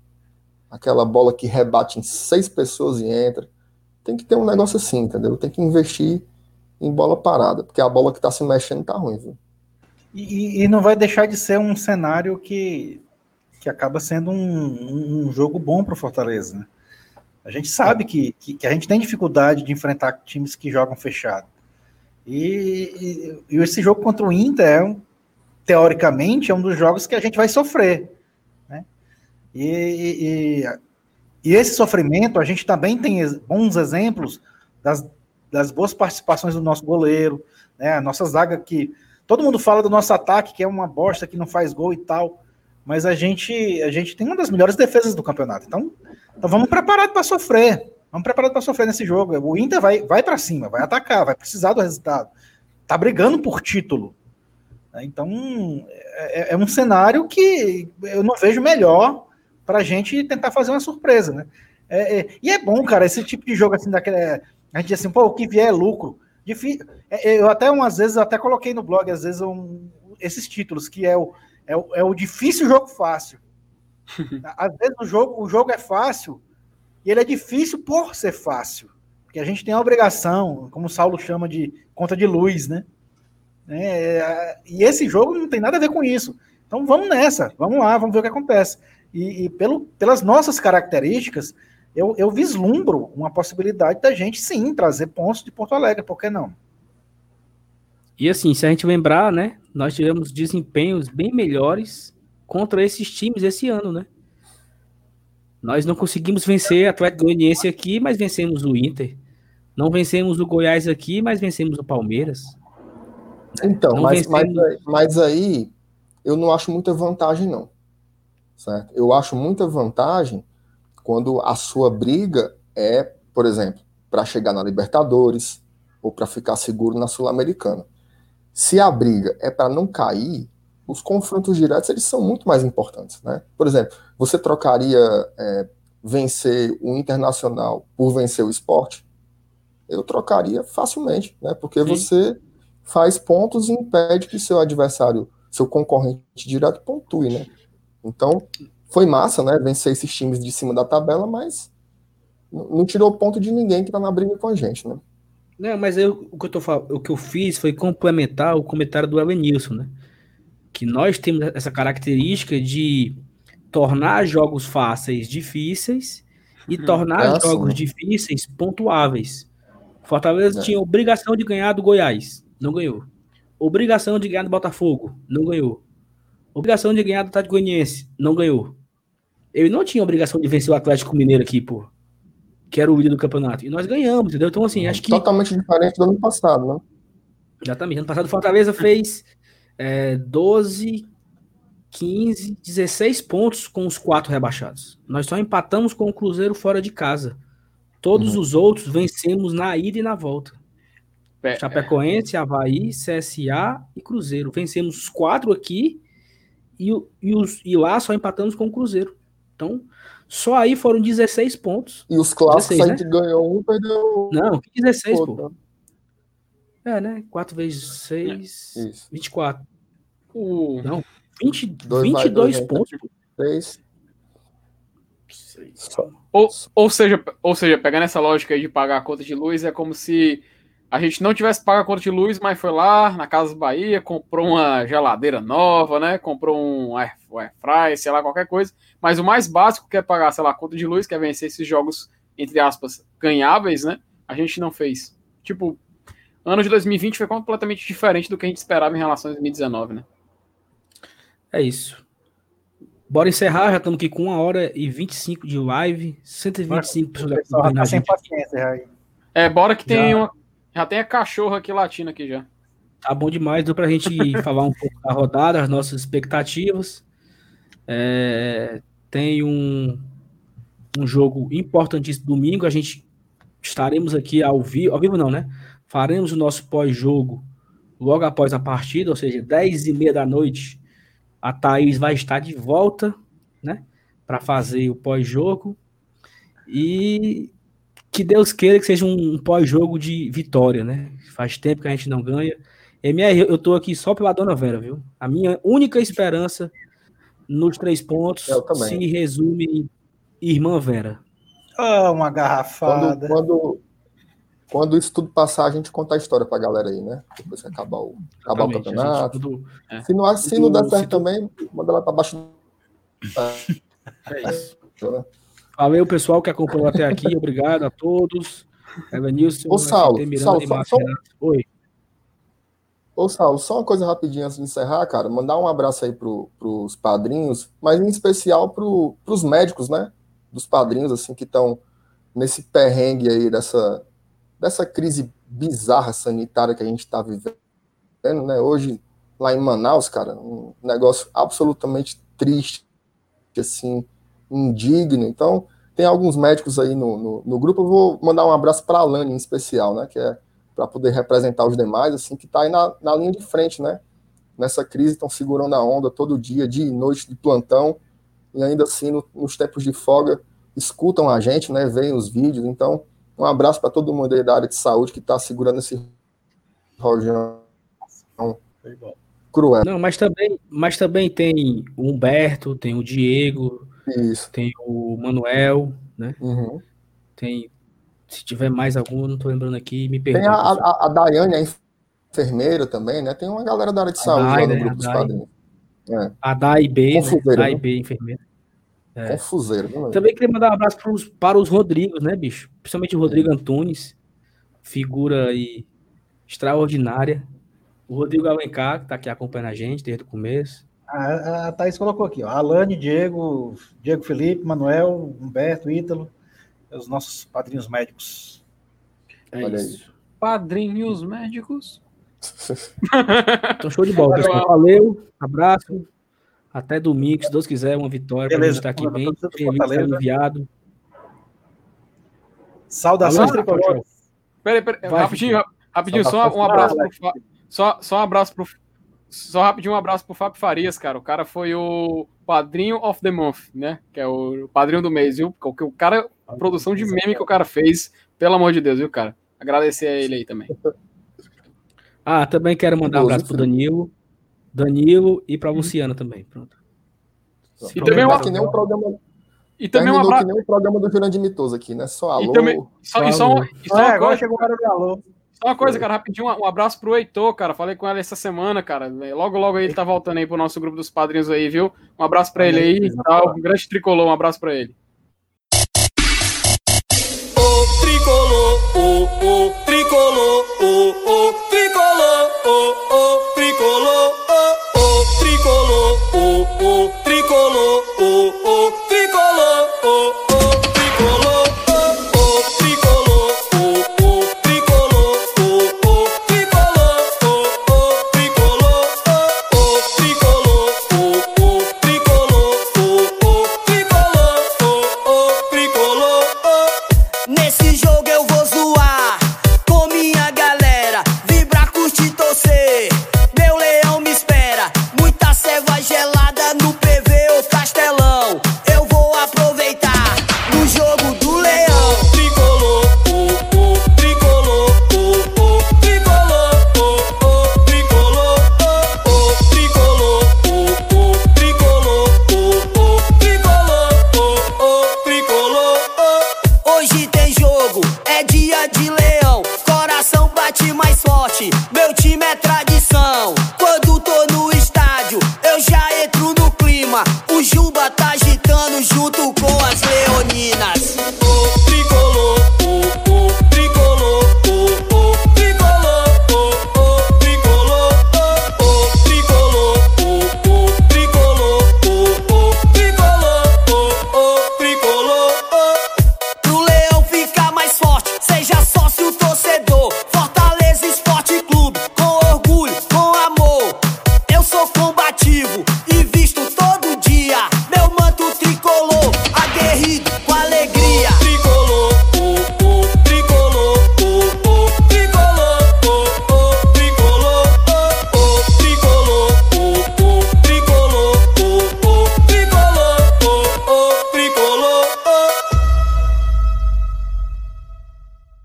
Aquela bola que rebate em seis pessoas e entra. Tem que ter um negócio assim, entendeu? Tem que investir em bola parada. Porque a bola que tá se mexendo tá ruim, viu? E, e não vai deixar de ser um cenário que que acaba sendo um, um jogo bom para o Fortaleza. Né? A gente sabe que, que, que, a gente tem dificuldade de enfrentar times que jogam fechado. E, e, e esse jogo contra o Inter, é um, teoricamente, é um dos jogos que a gente vai sofrer. Né? E, e, esse sofrimento, a gente também tem bons exemplos das, das boas participações do nosso goleiro, né? a nossa zaga que. Todo mundo fala do nosso ataque, que é uma bosta, que não faz gol e tal mas a gente a gente tem uma das melhores defesas do campeonato. Então, então vamos preparados para sofrer. Vamos preparados para sofrer nesse jogo. O Inter vai, vai para cima, vai atacar, vai precisar do resultado. Tá brigando por título. Então, é, é um cenário que eu não vejo melhor para a gente tentar fazer uma surpresa, né? É, é, e é bom, cara, esse tipo de jogo assim, daquele, a gente diz assim, pô, o que vier é lucro. Difícil, é, é, eu até umas vezes até coloquei no blog, às vezes, um, esses títulos, que é o é o, é o difícil jogo fácil. Às vezes o jogo, o jogo é fácil e ele é difícil por ser fácil. Porque a gente tem a obrigação, como o Saulo chama de conta de luz, né? É, e esse jogo não tem nada a ver com isso. Então vamos nessa, vamos lá, vamos ver o que acontece. E, e pelo, pelas nossas características, eu, eu vislumbro uma possibilidade da gente sim trazer pontos de Porto Alegre, por que não? E assim, se a gente lembrar, né, nós tivemos desempenhos bem melhores contra esses times esse ano, né? Nós não conseguimos vencer a Atlético Goianiense aqui, mas vencemos o Inter. Não vencemos o Goiás aqui, mas vencemos o Palmeiras. Então, mas, vencemos... mas, mas aí eu não acho muita vantagem, não. Certo? Eu acho muita vantagem quando a sua briga é, por exemplo, para chegar na Libertadores ou para ficar seguro na Sul-Americana. Se a briga é para não cair, os confrontos diretos eles são muito mais importantes, né? Por exemplo, você trocaria é, vencer o Internacional por vencer o esporte? Eu trocaria facilmente, né? Porque Sim. você faz pontos e impede que seu adversário, seu concorrente direto pontue, né? Então, foi massa, né? Vencer esses times de cima da tabela, mas não tirou ponto de ninguém que tá na briga com a gente, né? Não, mas eu, o, que eu tô, o que eu fiz foi complementar o comentário do Elenilson, né? Que nós temos essa característica de tornar jogos fáceis difíceis e hum, tornar é jogos assim. difíceis pontuáveis. Fortaleza é. tinha obrigação de ganhar do Goiás, não ganhou. Obrigação de ganhar do Botafogo, não ganhou. Obrigação de ganhar do Atlético Goianiense, não ganhou. Ele não tinha obrigação de vencer o Atlético Mineiro aqui, pô que era o líder do campeonato. E nós ganhamos, entendeu? Então, assim, acho que. Totalmente diferente do ano passado, né? Exatamente. Ano passado, o Fortaleza fez é, 12, 15, 16 pontos com os quatro rebaixados. Nós só empatamos com o Cruzeiro fora de casa. Todos uhum. os outros vencemos na ida e na volta. É, Chapecoense, Havaí, CSA e Cruzeiro. Vencemos os quatro aqui e, e, os, e lá só empatamos com o Cruzeiro. Então, só aí foram 16 pontos. E os clássicos 16, a gente né? ganhou um, perdeu. Não, 16, pô. É, né? 4 vezes 6, é, 24. Uh, não, 20, 22 pontos. 3. Só- Ou, ou, seja, ou seja, pegando essa lógica aí de pagar a conta de luz, é como se a gente não tivesse pago a conta de luz, mas foi lá na Casa Bahia, comprou uma geladeira nova, né? Comprou um air, um air fry, sei lá, qualquer coisa. Mas o mais básico que é pagar, sei lá, a conta de luz, que é vencer esses jogos, entre aspas, ganháveis, né? A gente não fez. Tipo, ano de 2020 foi completamente diferente do que a gente esperava em relação a 2019, né? É isso. Bora encerrar, já estamos aqui com 1 hora e 25 de live, 125 O pessoas acompanhando tá a sem paciência aí. É, bora que tem Já. uma. Já tem a cachorra aqui latindo aqui já. Tá bom demais, deu pra gente falar um pouco da rodada, as nossas expectativas. É, tem um, um jogo importantíssimo domingo, a gente estaremos aqui ao vivo, ao vivo não, né? Faremos o nosso pós-jogo logo após a partida, ou seja, 10 e meia da noite, a Thaís vai estar de volta, né? Para fazer o pós-jogo. E que Deus queira que seja um pós-jogo de vitória, né? Faz tempo que a gente não ganha. MR, eu tô aqui só pela Dona Vera, viu? A minha única esperança nos três pontos se resume em Irmã Vera. Ah, uma Quando, garrafada. quando, quando isso tudo passar, a gente conta a história pra galera aí, né? Depois que acabar o, acabar o gente campeonato. tudo- Se não, se não der certo tu- também, manda lá pra baixo. É isso. Valeu, pessoal que acompanhou até aqui. Obrigado a todos. Evanilson, Ô, Saulo, Miranda Saulo, só-. Oi. Ô, Saulo, só uma coisa rapidinho antes de encerrar, cara. Mandar um abraço aí pro, pros padrinhos, mas em especial pro, pros médicos, né? Dos padrinhos, assim, que estão nesse perrengue aí dessa, dessa crise bizarra sanitária que a gente tá vivendo, né? Hoje, lá em Manaus, cara, um negócio absolutamente triste, assim, indigno. Então, tem alguns médicos aí no, no, no grupo. Eu vou mandar um abraço para a Alane em especial, né? Que é para poder representar os demais, assim, que está aí na, na linha de frente, né? Nessa crise, estão segurando a onda todo dia, dia e noite de plantão, e ainda assim, no- nos tempos de folga, escutam a gente, né? Veem os vídeos. Então, um abraço para todo mundo aí da área de saúde que está segurando esse rojão cruel. Não, mas também, mas também tem o Humberto, tem o Diego, Isso. tem o Manuel, né? Uhum. Tem. Se tiver mais algum, não tô lembrando aqui, me Tem perdoe. a, a, a Daiane, a enfermeira também, né? Tem uma galera da área de A saúde Dai, lá no né? grupo dos padrinhos. A Dai B, né? Dai né? B, enfermeira. É. Confuseiro, né? Também queria mandar um abraço pros, para os Rodrigos, né, bicho? Principalmente o Rodrigo Antunes, figura aí extraordinária. O Rodrigo Alencar, que tá aqui acompanhando a gente desde o começo. A, a Thaís colocou aqui, ó. Alane, Diego, Diego Felipe, Manuel, Humberto, Ítalo, os nossos padrinhos médicos. É Olha aí. isso. Padrinhos médicos. Então, show de bola, pessoal. Valeu, abraço. Até domingo, se Deus quiser, uma vitória para a Beleza, gente estar aqui mano, bem Fortaleza. aliviado. Saudações tricolores. Peraí, peraí, rapidinho, rapidinho, Só um abraço pro Fa- só, só um abraço pro só rapidinho um abraço pro Fábio Farias, cara. O cara foi o padrinho of the month, né? Que é o padrinho do mês, viu? Porque o cara, a produção de meme que o cara fez, pelo amor de Deus, viu, cara? Agradecer a ele aí também. Ah, também quero mandar um abraço pro Danilo, Danilo e pra Luciana também. Pronto. E também prometer- uma- que nem um programa, E também um abraço. que nem um programa do Jurandir Mitoso aqui, né? Só alô. E também, só, e só, e só É, uma agora chegou a hora do alô. Só uma coisa, cara, rapidinho, um abraço pro Heitor, cara. Falei com ele essa semana, cara. Logo, logo aí ele tá voltando aí pro nosso grupo dos padrinhos aí, viu? Um abraço pra ele aí e tal. Um grande tricolor, um abraço pra ele. o tricolor, o, o tricolor, o, o tricolor, o, o tricolor, o, o tricolor, o, o tricolor, o, o